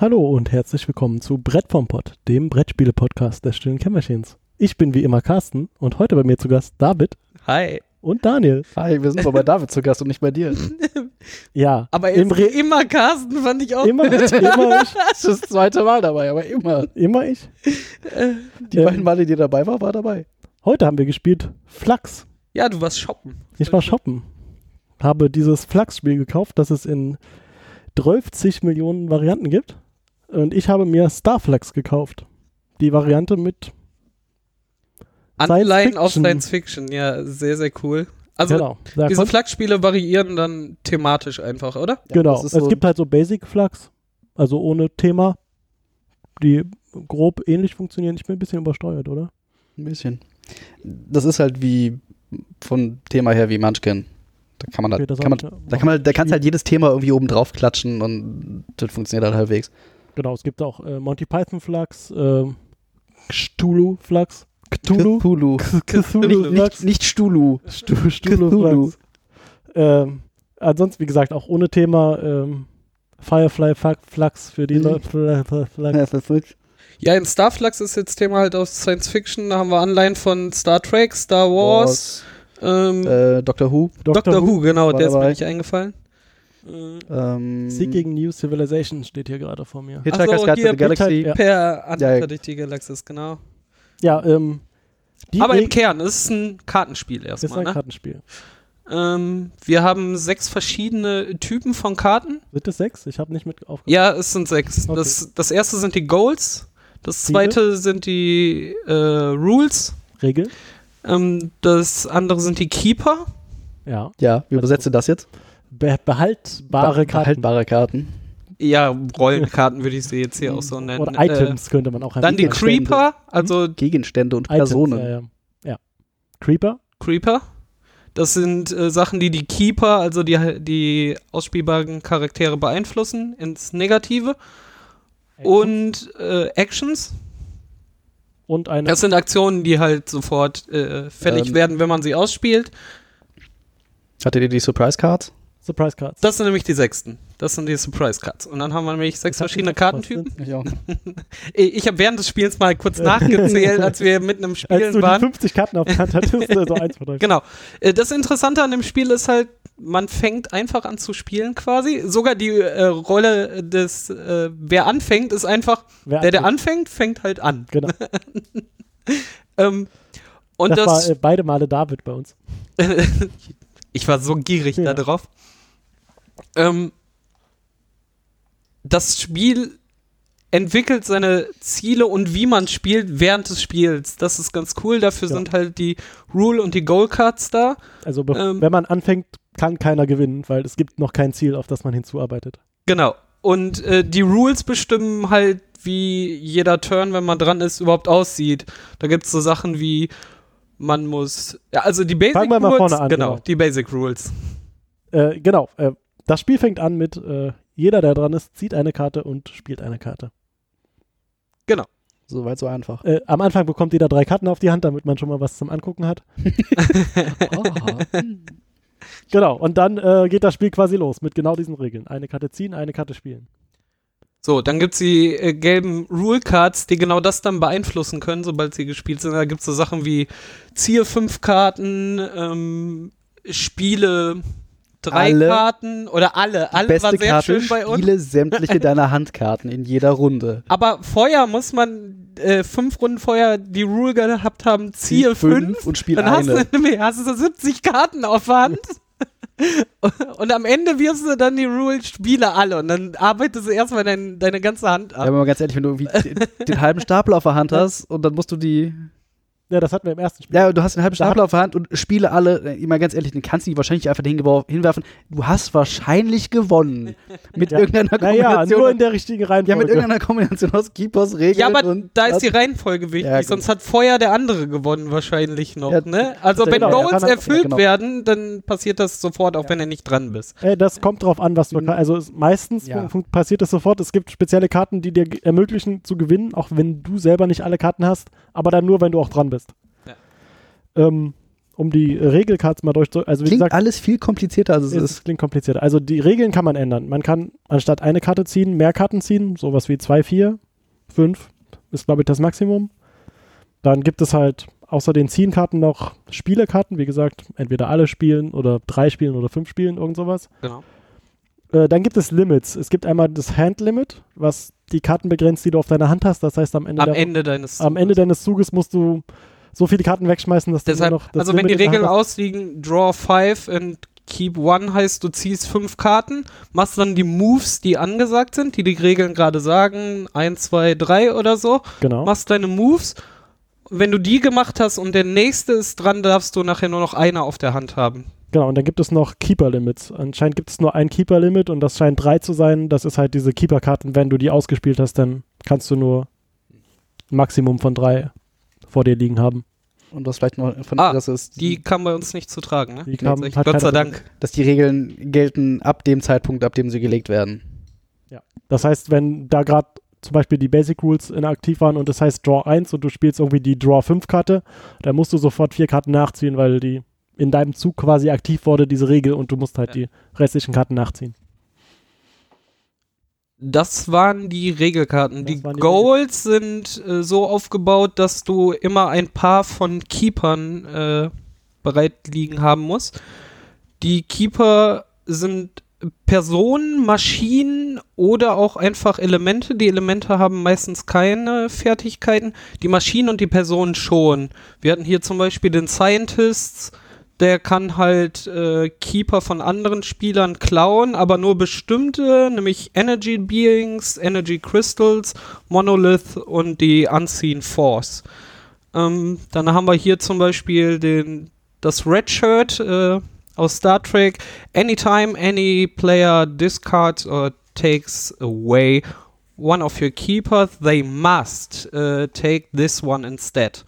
Hallo und herzlich willkommen zu Brett vom Pott, dem Brettspiele-Podcast der stillen Kämmerchens. Ich bin wie immer Carsten und heute bei mir zu Gast David Hi. und Daniel. Hi, wir sind aber bei David zu Gast und nicht bei dir. Ja, Aber im Re immer Carsten fand ich auch. immer, immer ich, Das ist das zweite Mal dabei, aber immer. immer ich. Die Ähm, beiden Male, die dabei war, war dabei. Heute haben wir gespielt Flux. Ja, du warst shoppen. Ich war shoppen. Habe dieses Flux-Spiel gekauft, das es in 30 Millionen Varianten gibt. Und ich habe mir Starflux gekauft. Die Variante mit Anleihen auf Fiction. Science Fiction, ja, sehr, sehr cool. Also, genau. Da diese Flak-Spiele variieren dann thematisch einfach, oder? Ja, genau. das ist Es so- gibt halt so Basic Flux, also ohne Thema, die grob ähnlich funktionieren. Ich bin ein bisschen übersteuert, oder? Ein bisschen. Das ist halt wie von Thema her wie Munchkin. Da kann man halt, Okay, das kann man, hab ich- da kann man, da kannst halt jedes Thema irgendwie oben drauf klatschen und das funktioniert halt halbwegs. Genau, es gibt auch äh, Monty Python Flux, äh, Cthulhu Flux, Cthulhu, Cthulhu. Cthulhu Nicht, Flux, nicht, nicht Stulu. Stu- Cthulhu Cthulhu. Flux. Ähm, ansonsten, wie gesagt, auch ohne Thema ähm, Firefly Flux für die Mhm. Leute. Ja, in Starflux ist jetzt Thema halt aus Science Fiction. Da haben wir Anleihen von Star Trek, Star Wars, ähm, Äh, Doctor Who. Doctor, Who, genau, war der ist mir nicht eingefallen. Äh, Ähm, Seeking New Civilization steht hier gerade vor mir. Hitchhiker's so, Guide to hier, the Galaxy. Ja. Per Ja, Anhalter ja. durch die Galaxis, genau. Ja, ähm, die Aber im Re- Kern, es ist ein Kartenspiel ist erstmal, ein ne? Kartenspiel. Ähm, wir haben sechs verschiedene Typen von Karten. Sind es sechs? Ich habe nicht mit aufgehört. Ja, es sind sechs. Okay. Das, das erste sind die Goals. Das Ziele. zweite sind die äh, Rules. Regeln? Ähm, das andere sind die Keeper. Ja. Ja, wie übersetzt du das jetzt? Be behaltbare Be- Karten. Behaltbare Karten. Ja, Rollenkarten würde ich sie jetzt hier auch so nennen. Oder Items könnte man auch Äh, dann die. Creeper, also Gegenstände und Items, Personen. Ja, ja. ja. Creeper? Creeper. Das sind äh, Sachen, die die Keeper, also die, die ausspielbaren Charaktere beeinflussen ins Negative. Und äh, Actions. Und eine. Das sind Aktionen, die halt sofort äh, fällig Ähm. werden, wenn man sie ausspielt. Hattet ihr die Surprise Cards? Surprise Cards. Das sind nämlich die sechsten. Das sind die Surprise Cards. Und dann haben wir nämlich sechs verschiedene Kartentypen. Ich auch. Ich ich habe während des Spiels mal kurz nachgezählt, als wir mitten im Als Spielen du die waren. 50 Karten auf der Hand hattest, äh, so eins von euch. Genau. Äh, Das Interessante an dem Spiel ist halt, man fängt einfach an zu spielen quasi. Sogar die äh, Rolle des, äh, wer anfängt, ist einfach, Wer der, der anfängt. fängt halt an. Genau. Ähm, und das, das, war äh, beide Male David bei uns. ich war so gierig Ja. da drauf. Ähm, das Spiel entwickelt seine Ziele und wie man spielt während des Spiels. Das ist ganz cool. Dafür Ja. sind halt die Rule und die Goal Cards da. Also Ähm. wenn man anfängt, kann keiner gewinnen, weil es gibt noch kein Ziel, auf das man hinzuarbeitet. Genau. Und äh, die Rules bestimmen halt, wie jeder Turn, wenn man dran ist, überhaupt aussieht. Da gibt es so Sachen wie, man muss. Ja, also die Basic Fangen wir mal Rules. vorne an, genau, genau. die Basic Rules. Äh, genau. Äh, das Spiel fängt an mit äh, jeder, der dran ist, zieht eine Karte und spielt eine Karte. So weit, so einfach. Äh, am Anfang bekommt jeder drei Karten auf die Hand, damit man schon mal was zum Angucken hat. Genau. Und dann äh, geht das Spiel quasi los mit genau diesen Regeln. Eine Karte ziehen, eine Karte spielen. So, dann gibt es die äh, gelben Rule Cards, die genau das dann beeinflussen können, sobald sie gespielt sind. Da gibt es so Sachen wie ziehe fünf Karten, ähm, spiele drei Alle. Karten oder alle. Alle Beste war sehr Karte, schön bei uns. spiele sämtliche deiner Handkarten in jeder Runde. Aber vorher muss man äh, fünf Runden vorher die Rule gehabt haben, ziehe fünf. und spiel Dann hast eine. du, nee, hast du so 70 Karten auf der Hand. und am Ende wirfst du dann die Rule, spiele alle. Und dann arbeitest du erstmal dein, deine ganze Hand Ja, ab. aber mal ganz ehrlich, wenn du irgendwie den, den halben Stapel auf der Hand hast und dann musst du die. Ja, das hatten wir im ersten Spiel. Ja, du hast den halben Stapel auf der Hand und spiele alle. äh, Mal ganz ehrlich, den kannst du die wahrscheinlich einfach hinwerfen. Du hast wahrscheinlich gewonnen. Mit Ja. irgendeiner Naja, Kombination. nur in der richtigen Reihenfolge. ja, mit irgendeiner Kombination aus Keepers, Regeln Ja, aber und. da ist die Reihenfolge wichtig, Ja, sonst hat vorher der andere gewonnen wahrscheinlich noch, Ja, ne? Also wenn genau, Goals er- erfüllt ja, genau. werden, dann passiert das sofort, auch wenn du nicht dran bist. Äh, das kommt drauf an, was du Mhm. Also meistens passiert es sofort. Es gibt spezielle Karten, die dir ermöglichen zu gewinnen, auch wenn du selber nicht alle Karten hast, aber dann nur, wenn du auch dran bist. Ja. Ähm, um die Regelcards mal durchzu... Also wie Klingt gesagt, alles viel komplizierter, als es es ist. klingt kompliziert. Also die Regeln kann man ändern. Man kann anstatt eine Karte ziehen, mehr Karten ziehen, sowas wie 2, 4, 5 ist, glaube ich, das Maximum. Dann gibt es halt außer den Ziehen-Karten noch Spielekarten, wie gesagt, entweder alle spielen oder drei spielen oder fünf spielen, irgend sowas. Genau. Äh, dann gibt es Limits. Es gibt einmal das Hand-Limit, was die Karten begrenzt, die du auf deiner Hand hast. Das heißt, am Ende, Am der, Ende deines am Ende deines Zuges musst du so viele Karten wegschmeißen, dass Deshalb, du noch das also wenn die Limit in der Regeln ausliegen, draw 5 and keep 1 heißt, du ziehst fünf Karten, machst dann die Moves, die angesagt sind, die die Regeln gerade sagen, 1, 2, 3 oder so, Genau. machst deine Moves. Wenn du die gemacht hast und der nächste ist dran, darfst du nachher nur noch eine auf der Hand haben. Genau, und dann gibt es noch Keeper-Limits. Anscheinend gibt es nur ein Keeper-Limit und das scheint drei zu sein. Das ist halt diese Keeper-Karten. Wenn du die ausgespielt hast, dann kannst du nur ein Maximum von drei vor dir liegen haben. Und was vielleicht noch von Ah, Interesse ist, Die kam bei uns nicht zu tragen, ne? Die kam- Gott sei keiner- Dank. dass die Regeln gelten ab dem Zeitpunkt, ab dem sie gelegt werden. Das heißt, wenn da gerade zum Beispiel die Basic Rules inaktiv waren und das heißt Draw 1 und du spielst irgendwie die Draw 5 Karte, dann musst du sofort vier Karten nachziehen, weil die in deinem Zug quasi aktiv wurde, diese Regel, und du musst halt Ja. die restlichen Karten nachziehen. Das waren die Regelkarten. Die waren die Goals sind äh, so aufgebaut, dass du immer ein paar von Keepern äh, bereit liegen haben musst. Die Keeper sind Personen, Maschinen oder auch einfach Elemente. Die Elemente haben meistens keine Fertigkeiten. Die Maschinen und die Personen schon. Wir hatten hier zum Beispiel den Scientists, der kann halt äh, Keeper von anderen Spielern klauen, aber nur bestimmte, nämlich Energy Beings, Energy Crystals, Monolith und die Unseen Force. Ähm, dann haben wir hier zum Beispiel den, das Red Shirt äh, aus Star Trek. Anytime any player discards or takes away one of your keepers, they must äh, take this one instead.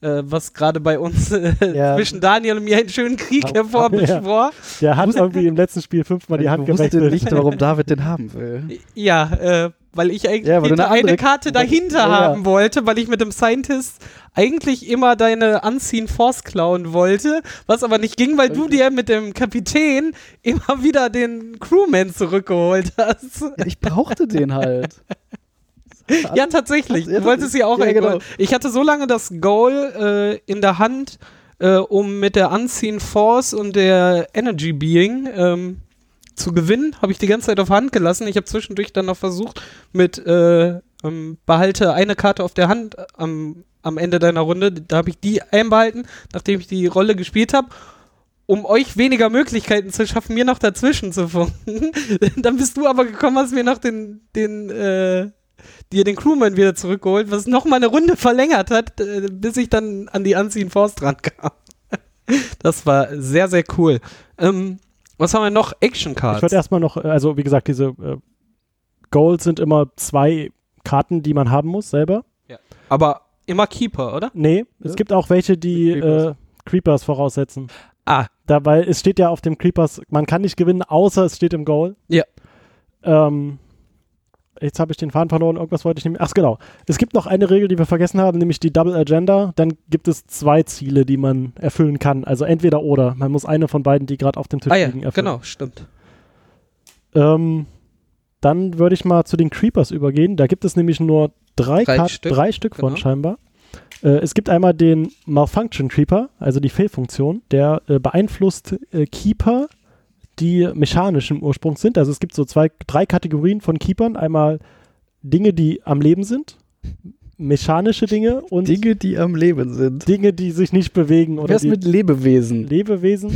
Äh, was gerade bei uns äh, Ja. zwischen Daniel und mir einen schönen Krieg Ja. hervorbeschwor. Der hat irgendwie im letzten Spiel fünfmal die Hand ich wusste gewechselt. nicht, warum David den haben will. Ja, äh, weil ich eigentlich Ja, weil eine eine, Karte dahinter Ja, ja. haben wollte, weil ich mit dem Scientist eigentlich immer deine Unseen Force klauen wollte, was aber nicht ging, weil du dir mit dem Kapitän immer wieder den Crewman zurückgeholt hast. Ja, ich brauchte den halt. Ja, tatsächlich. Du wolltest sie auch ja, genau. Ich hatte so lange das Goal äh, in der Hand, äh, um mit der Unseen Force und der Energy Being ähm, zu gewinnen. Habe ich die ganze Zeit auf Hand gelassen. Ich habe zwischendurch dann noch versucht, mit äh, ähm, behalte eine Karte auf der Hand am, am Ende deiner Runde. Da habe ich die einbehalten, nachdem ich die Rolle gespielt habe. Um euch weniger Möglichkeiten zu schaffen, mir noch dazwischen zu funken. dann bist du aber gekommen, hast mir noch den, den, äh, dir den Crewman wieder zurückgeholt, was noch mal eine Runde verlängert hat, äh, bis ich dann an die Unseen Force dran kam. das war sehr, sehr cool. Ähm, was haben wir noch? Action Ich Cards. würde erstmal noch, äh, also wie gesagt, diese äh, Goals sind immer zwei Karten, die man haben muss selber. Aber immer Keeper, oder? Nee, es Ja. gibt auch welche, die Creepers. Äh, Creepers voraussetzen. Ah, Da, weil es steht ja auf dem Creepers, man kann nicht gewinnen, außer es steht im Goal. Ja. Ähm, jetzt habe ich den Faden verloren, irgendwas wollte ich mehr. Ach genau. Es gibt noch eine Regel, die wir vergessen haben, nämlich die Double Agenda. Dann gibt es zwei Ziele, die man erfüllen kann. Also entweder oder. Man muss eine von beiden, die gerade auf dem Tisch ah liegen, erfüllen. genau, stimmt. Ähm, dann würde ich mal zu den Creepers übergehen. Da gibt es nämlich nur drei, Drei Kart- Stück, drei Stück von genau. scheinbar. Äh, es gibt einmal den Malfunction Creeper, also die Fehlfunktion, der äh, beeinflusst äh, Keeper, die mechanisch im Ursprung sind. Also es gibt so zwei, drei Kategorien von Keepern. Einmal Dinge, die am Leben sind, mechanische Dinge und Dinge, die am Leben sind. Dinge, die sich nicht bewegen oder Was die mit Lebewesen? Lebewesen,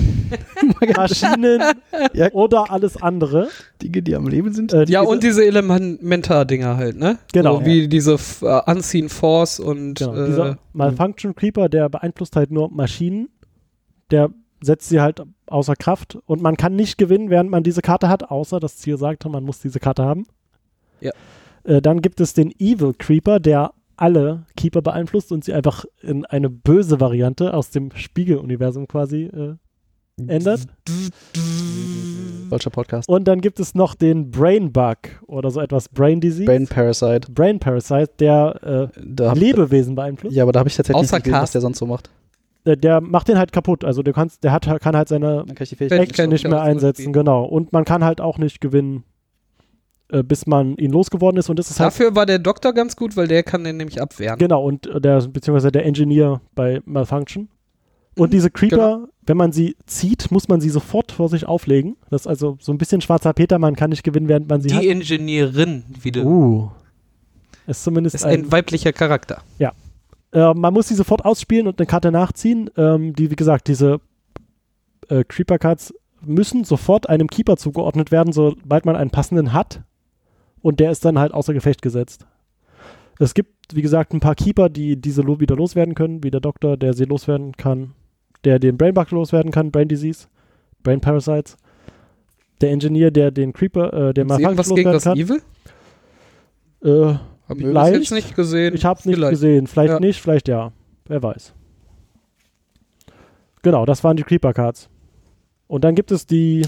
Maschinen Ja. oder alles andere. Dinge, die am Leben sind? Äh, Ja, diese- und diese Elementar-Dinger halt, ne? Genau. So wie diese F- äh, Unseen Force und Genau, äh, dieser Malfunction Creeper, der beeinflusst halt nur Maschinen. Der setzt sie halt außer Kraft und man kann nicht gewinnen, während man diese Karte hat, außer das Ziel sagte, man muss diese Karte haben. Ja. Äh, dann gibt es den Evil Creeper, der alle Keeper beeinflusst und sie einfach in eine böse Variante aus dem Spiegeluniversum quasi äh, ändert. Falscher Podcast. Und dann gibt es noch den Brain Bug oder so etwas Brain Disease. Brain Parasite. Brain Parasite, der Da äh, hab, Lebewesen beeinflusst. ja, aber da habe ich tatsächlich Außer nicht gesehen, was Cast. der sonst so macht. Der, der macht den halt kaputt. Also du kannst, der hat, kann halt seine kann. Action nicht mehr einsetzen, genau. Und man kann halt auch nicht gewinnen, äh, bis man ihn losgeworden ist. Und das ist halt Dafür war der Doktor ganz gut, weil der kann den nämlich abwehren. Genau, und äh, der, beziehungsweise der Engineer bei Malfunction. Und Mhm, diese Creeper, genau. wenn man sie zieht, muss man sie sofort vor sich auflegen. Das ist also so ein bisschen schwarzer Peter, man kann nicht gewinnen, während man sie Die hat. Ingenieurin, wie du. Uh. Ist zumindest ist ein, ein weiblicher Charakter. Äh, man muss sie sofort ausspielen und eine Karte nachziehen. Ähm, die, wie gesagt, diese äh, Creeper-Cards müssen sofort einem Keeper zugeordnet werden, sobald man einen passenden hat. Und der ist dann halt außer Gefecht gesetzt. Es gibt, wie gesagt, ein paar Keeper, die diese lo wieder loswerden können, wie der Doktor, der sie loswerden kann, der den Brainbug loswerden kann, Brain Disease, Brain Parasites. Der Engineer, der den Creeper, äh, der Ist irgendwas Malfunction gegen das loswerden Evil? kann. Äh, Hab ich Vielleicht. jetzt nicht gesehen. ich habe nicht Vielleicht. gesehen. Vielleicht Ja. nicht, vielleicht ja. Wer weiß. Genau, das waren die Creeper Cards. Und dann gibt es die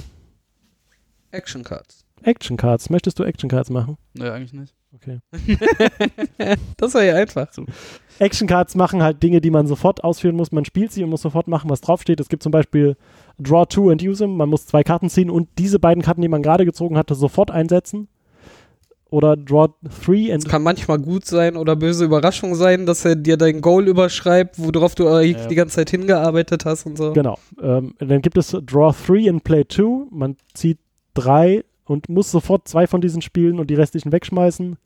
Action Cards. Action Cards. Möchtest du Action Cards machen? Nö, eigentlich nicht. Okay. Das war ja einfach. Action Cards machen halt Dinge, die man sofort ausführen muss. Man spielt sie und muss sofort machen, was draufsteht. Es gibt zum Beispiel Draw Two and Use them. Man muss zwei Karten ziehen und diese beiden Karten, die man gerade gezogen hatte, sofort einsetzen. Oder Draw Three and Es kann manchmal gut sein oder böse Überraschung sein, dass er dir dein Goal überschreibt, worauf du eigentlich Ja. die ganze Zeit hingearbeitet hast und so. Genau. Ähm, dann gibt es Draw 3 and Play 2. Man zieht drei und muss sofort zwei von diesen spielen und die restlichen wegschmeißen.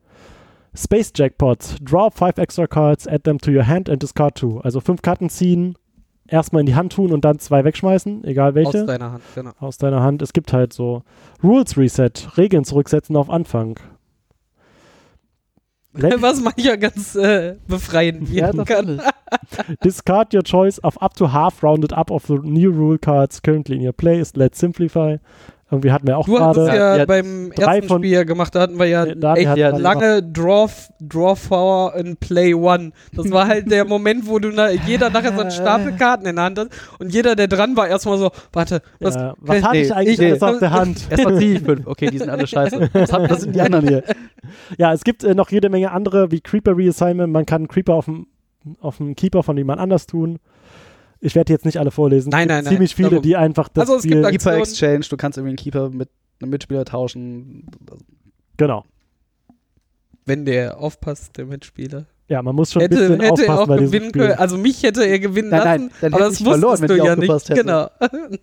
Space Jackpots. Draw five extra cards, add them to your hand and discard two. Also fünf Karten ziehen, erstmal in die Hand tun und dann zwei wegschmeißen, egal welche. Aus deiner Hand, genau. Aus deiner Hand. Es gibt halt so Rules Reset, Regeln zurücksetzen auf Anfang. Was manchmal ganz äh, befreiend Ja, wirken kann. natürlich. Discard your choice of up to half rounded up of the new rule cards currently in your play ist Let's Simplify. Irgendwie hatten wir auch Du gerade. ja, Ja, beim ersten von- Spiel ja gemacht, da hatten wir ja echt ja halt lange Draw, Draw for and Play One. Das war halt der Moment, wo du na, jeder nachher so einen Stapel Karten in der Hand hat und jeder, der dran war, erstmal so, warte, was, ja, was hatte nee, ich eigentlich nee. alles auf der Hand? Erstmal ziehe ich fünf. Okay, die sind alle scheiße. Was, haben, was sind die anderen hier? Ja, es gibt äh, noch jede Menge andere, wie Creeper Reassignment. Man kann Creeper auf dem auf dem Keeper von jemand anders tun. Ich werde jetzt nicht alle vorlesen. Nein, es gibt nein, nein, ziemlich viele, darum. die einfach das Also es gibt Spiel. da- Keeper. Exchange, du kannst irgendwie einen Keeper mit einem Mitspieler tauschen. Genau. wenn der aufpasst, der Mitspieler. Ja, man muss schon ein Hätte, bisschen hätte er aufpassen auch bei diesem gewinnen Spiel. können. Also mich hätte er gewinnen Nein, nein, lassen, aber das ich verloren, wusstest wenn du ich ja nicht. hätte. Genau.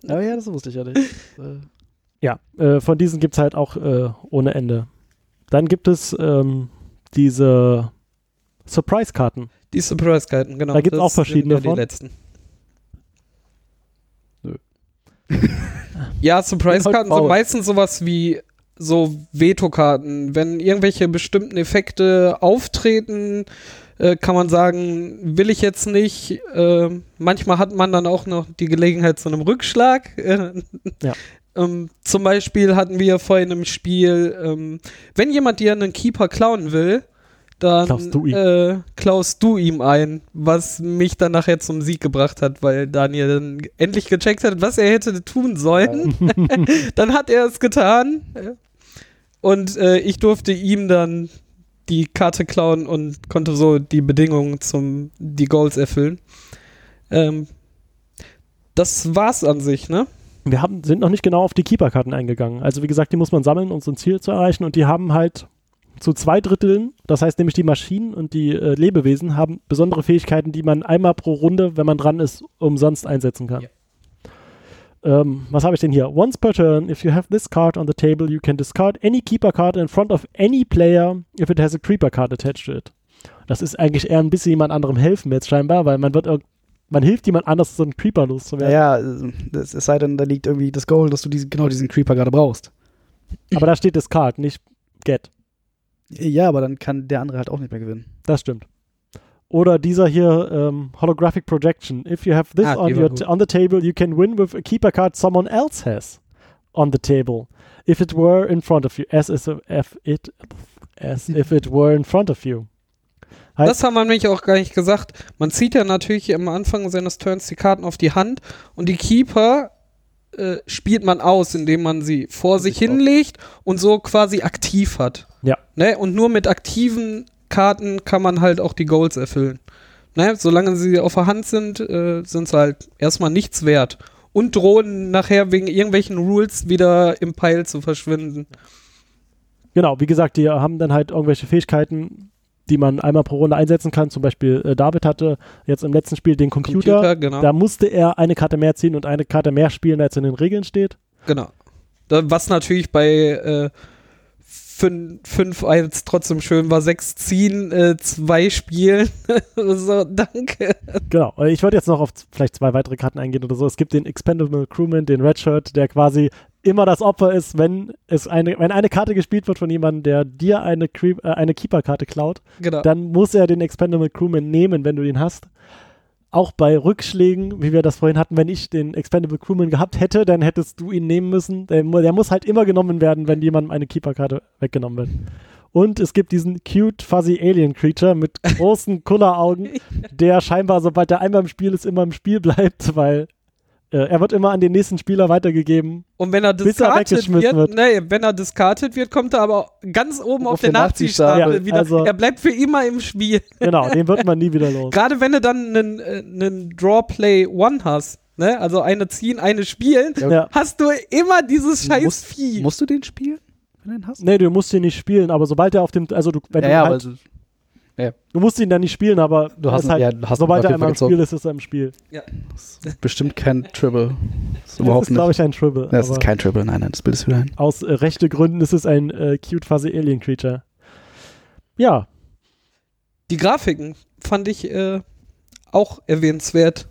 Oh ja, das wusste ich ja nicht. Ja, äh, von diesen gibt es halt auch äh, ohne Ende. Dann gibt es ähm, diese Surprise-Karten. Die Surprise-Karten, genau. Da gibt's Das auch verschiedene die letzten. Nö. Ja, Surprise-Karten sind meistens sowas wie so Veto-Karten. Wenn irgendwelche bestimmten Effekte auftreten, äh, kann man sagen, will ich jetzt nicht. Äh, manchmal hat man dann auch noch die Gelegenheit zu einem Rückschlag. Ja. ähm, zum Beispiel hatten wir vorhin im Spiel, ähm, wenn jemand dir einen Keeper klauen will, dann Klaust du ihm. Äh, klaust du ihm ein, was mich dann nachher zum Sieg gebracht hat, weil Daniel dann endlich gecheckt hat, was er hätte tun sollen. dann hat er es getan. Und äh, ich durfte ihm dann die Karte klauen und konnte so die Bedingungen zum die Goals erfüllen. Ähm, das war's an sich, ne? Wir haben, sind noch nicht genau auf die Keeper-Karten eingegangen. Also wie gesagt, die muss man sammeln, um so ein Ziel zu erreichen. Und die haben halt zu zwei Dritteln, das heißt nämlich die Maschinen und die äh, Lebewesen, haben besondere Fähigkeiten, die man einmal pro Runde, wenn man dran ist, umsonst einsetzen kann. Ja. Ähm, was habe ich denn hier? Once per turn, if you have this card on the table, you can discard any keeper card in front of any player if it has a creeper card attached to it. Das ist eigentlich eher ein bisschen jemand anderem helfen jetzt scheinbar, weil man wird man hilft jemand anders, so einen Creeper loszuwerden. Äh, es es sei denn, da liegt irgendwie das Goal, dass du diesen, genau diesen Creeper gerade brauchst. Aber da steht Discard, nicht Get. Ja, aber dann kann der andere halt auch nicht mehr gewinnen. Das stimmt. Oder dieser hier, ähm, Holographic Projection. If you have this Ah, on, your on the table, you can win with a keeper card someone else has on the table. If it were in front of you. As, is if it, as if it were in front of you. Heißt- Das haben wir nämlich auch gar nicht gesagt. Man zieht ja natürlich am Anfang seines Turns die Karten auf die Hand und die Keeper äh, spielt man aus, indem man sie vor sich hinlegt und so quasi aktiv hat. Ja. Ne? Und nur mit aktiven Karten kann man halt auch die Goals erfüllen. naja, solange sie auf der Hand sind, äh, sind sie halt erstmal nichts wert. Und drohen nachher wegen irgendwelchen Rules wieder im Pile zu verschwinden. Genau, wie gesagt, die haben dann halt irgendwelche Fähigkeiten, die man einmal pro Runde einsetzen kann. Zum Beispiel äh, David hatte jetzt im letzten Spiel den Computer. Computer, genau. Da musste er eine Karte mehr ziehen und eine Karte mehr spielen, als in den Regeln steht. Genau. Was natürlich bei äh, 5-1 trotzdem schön war, 6 ziehen, äh, 2 spielen. so, danke. Genau. Und Ich wollte jetzt noch auf vielleicht zwei weitere Karten eingehen oder so. Es gibt den Expendable Crewman, den Redshirt, der quasi immer das Opfer ist, wenn es eine, wenn eine Karte gespielt wird von jemandem, der dir eine, Creep, äh, eine Keeper-Karte klaut, Genau. dann muss er den Expendable Crewman nehmen, wenn du den hast. Auch bei Rückschlägen, wie wir das vorhin hatten, wenn ich den Expendable Crewman gehabt hätte, dann hättest du ihn nehmen müssen. Der, der muss halt immer genommen werden, wenn jemandem eine Keeper-Karte weggenommen wird. Und es gibt diesen cute, fuzzy Alien Creature mit großen Kulleraugen, der scheinbar, sobald er einmal im Spiel ist, immer im Spiel bleibt, weil er wird immer an den nächsten Spieler weitergegeben. Und wenn er Bis er diskartet weggeschmissen wird, wird. nee, wenn er diskartet wird, kommt er aber ganz oben auf, Auf der Nachziehstapel Nachziehstapel. wieder. Also- er bleibt für immer im Spiel. Genau, den wird man nie wieder los. Gerade wenn du dann einen, äh, einen Draw Play One hast, ne? Also eine ziehen, eine spielen, Ja. hast du immer dieses scheiß Musst, Vieh. musst du den spielen, wenn du den hast? Nee, du musst ihn nicht spielen, aber sobald er auf dem, also du, wenn ja, du ja, halt, aber Du musst ihn dann nicht spielen, aber Du hast ist halt, ja, du hast sobald er einmal im. Spiel ist, ist er im Spiel. bestimmt kein Triple. Das ist Das überhaupt ist, glaube ich, ein Tribble. Das ist kein Triple, nein, nein, das Bild ist wieder ein. aus äh, rechte Gründen ist es ein äh, cute fuzzy Alien Creature. Ja, Die Grafiken fand ich äh, auch erwähnenswert.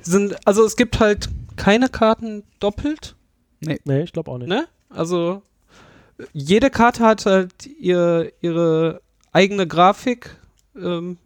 Sind, also es gibt halt keine Karten doppelt, nee, ich glaube auch nicht. ne? Also äh, jede Karte hat halt ihr, ihre eigene Grafik ähm,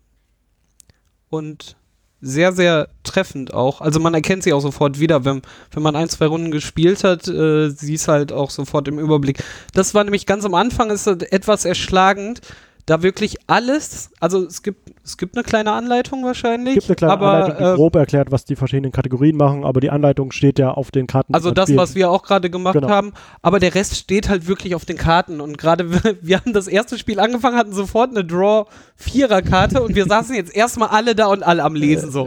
und sehr, sehr treffend auch. Also man erkennt sie auch sofort wieder, wenn, wenn man ein, zwei Runden gespielt hat, äh, sie ist halt auch sofort im Überblick. Das war nämlich ganz am Anfang, ist etwas erschlagend, da wirklich alles, also es gibt, es gibt eine kleine Anleitung wahrscheinlich, Es gibt eine kleine aber Anleitung, die äh, grob erklärt, was die verschiedenen Kategorien machen, aber die Anleitung steht ja auf den Karten. Also das, was wir auch gerade gemacht Genau. haben, aber der Rest steht halt wirklich auf den Karten und gerade wir, wir haben das erste Spiel angefangen, hatten sofort eine Draw Vierer Karte und wir saßen jetzt erstmal alle da und alle am Lesen so.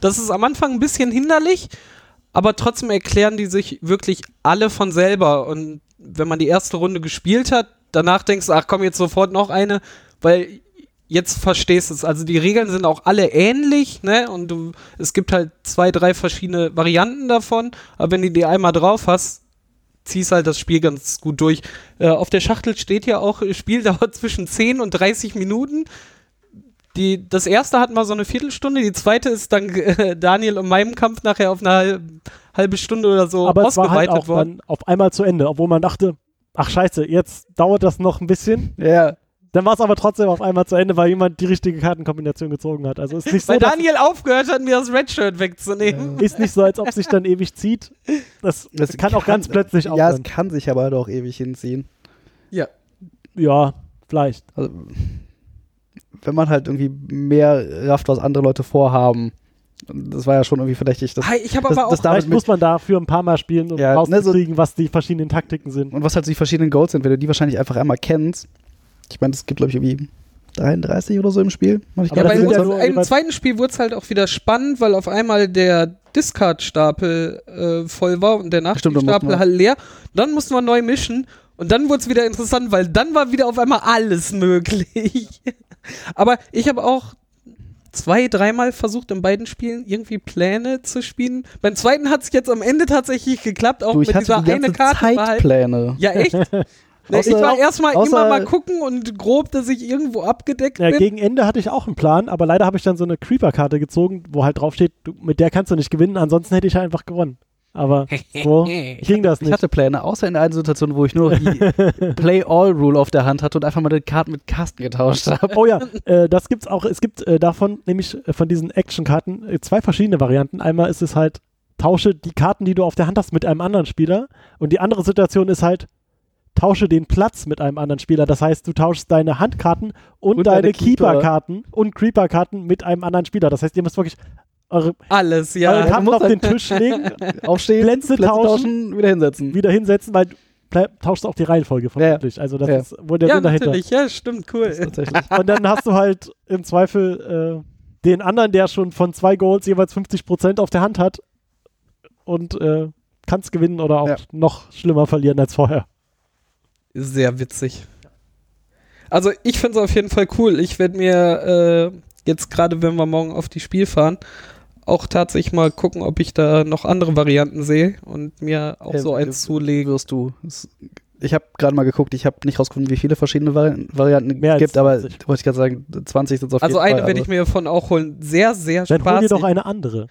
Das ist am Anfang ein bisschen hinderlich, aber trotzdem erklären die sich wirklich alle von selber und wenn man die erste Runde gespielt hat, danach denkst du, ach komm jetzt sofort noch eine, weil jetzt verstehst du es. Also die Regeln sind auch alle ähnlich, ne? Und du, es gibt halt zwei, drei verschiedene Varianten davon, aber wenn du die einmal drauf hast, ziehst halt das Spiel ganz gut durch. Äh, auf der Schachtel steht ja auch, äh, Spieldauer zwischen 10 und 30 Minuten. Die, das erste hat mal so eine Viertelstunde, die zweite ist dann äh, Daniel und meinem Kampf nachher auf eine halbe, halbe Stunde oder so aber es war halt ausgeweitet auch worden. dann auf einmal zu Ende, obwohl man dachte, ach scheiße, jetzt dauert das noch ein bisschen. Ja, Dann war es aber trotzdem auf einmal zu Ende, weil jemand die richtige Kartenkombination gezogen hat. Also ist nicht so, Weil dass, Daniel aufgehört hat, mir das Redshirt wegzunehmen. ist nicht so, als ob sich dann ewig zieht. Das, Das kann, auch ganz plötzlich Ja, aufhören. es kann sich aber halt auch ewig hinziehen. Ja. Ja, vielleicht. Also, wenn man halt irgendwie mehr rafft, was andere Leute vorhaben. Das war ja schon irgendwie verdächtig. Das, Hi, ich habe das, aber das auch. mit, muss man dafür ein paar Mal spielen, um Ja, ne, so- rauszukriegen, was die verschiedenen Taktiken sind. und was halt so die verschiedenen Goals sind, wenn du die wahrscheinlich einfach einmal kennst. Ich meine, es gibt, glaube ich, irgendwie 33 oder so im Spiel. ich Aber Ja, das bei ja nur im zweiten Spiel wurde es halt auch wieder spannend, weil auf einmal der Discard-Stapel äh, voll war und der Nachspielstapel wir- halt leer. Dann mussten wir neu mischen und dann wurde es wieder interessant, weil dann war wieder auf einmal alles möglich. Aber ich habe auch zwei, dreimal versucht, in beiden Spielen irgendwie Pläne zu spielen. Beim zweiten hat es jetzt am Ende tatsächlich geklappt, auch Du, ich mit hatte dieser die eine ganze Karte. Zeit war halt- Pläne. Ja, echt? Ne, ich Außer- war erstmal immer mal gucken und grob, dass ich irgendwo abgedeckt Ja, bin. gegen Ende hatte ich auch einen Plan, aber leider habe ich dann so eine Creeper-Karte gezogen, wo halt drauf steht, du, mit der kannst du nicht gewinnen, ansonsten hätte ich einfach gewonnen. Aber so ging das Ich nicht. hatte Pläne, außer in einer Situation, wo ich nur die Play-All-Rule auf der Hand hatte und einfach mal die Karten mit Carsten getauscht habe. Oh ja, äh, das gibt's auch. Es gibt äh, davon, nämlich äh, von diesen Action-Karten, äh, zwei verschiedene Varianten. Einmal ist es halt, tausche die Karten, die du auf der Hand hast, mit einem anderen Spieler. Und die andere Situation ist halt, tausche den Platz mit einem anderen Spieler. Das heißt, du tauschst deine Handkarten und, Und deine deine Keeper. Keeper-Karten und Creeper-Karten mit einem anderen Spieler. Das heißt, ihr müsst wirklich eure, Alles, eure ja. du Karten auf den halt- Tisch legen, Aufstehen, Plätze tauschen. wieder hinsetzen. wieder hinsetzen, weil bleib, tauschst du auch die Reihenfolge vermutlich. Also das Ja. ist wohl der ja, Sinn dahinter. natürlich. Ja, stimmt, cool. Und dann hast du halt im Zweifel äh, den anderen, der schon von zwei Goals jeweils 50% auf der Hand hat und äh, kannst gewinnen oder auch Ja. noch schlimmer verlieren als vorher. Sehr witzig. Also ich finde es auf jeden Fall cool. Ich werde mir äh, jetzt gerade, wenn wir morgen auf die Spiel fahren, auch tatsächlich mal gucken, ob ich da noch andere Varianten sehe und mir auch Ja, so eins zulegen. wirst du. Ich habe gerade mal geguckt, ich habe nicht rausgefunden, wie viele verschiedene Vari Varianten Mehr es gibt, aber 20. wollte ich gerade sagen, 20 sind es auf Also jeden eine werde ich mir davon auch holen. Sehr, sehr Dann hol dir spaßig. doch eine andere.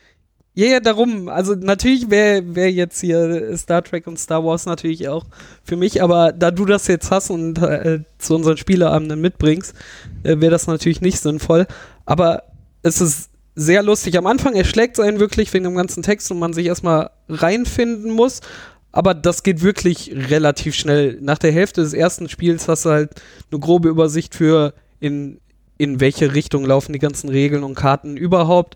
Ja, ja, darum. Also natürlich wäre wär jetzt hier Star Trek und Star Wars natürlich auch für mich, aber da du das jetzt hast und äh, zu unseren Spieleabenden mitbringst, äh, wäre das natürlich nicht sinnvoll. Aber es ist sehr lustig. Am Anfang erschlägt es einen wirklich wegen dem ganzen Text und man sich erstmal reinfinden muss. Aber das geht wirklich relativ schnell. Nach der Hälfte des ersten Spiels hast du halt eine grobe Übersicht für in, in welche Richtung laufen die ganzen Regeln und Karten überhaupt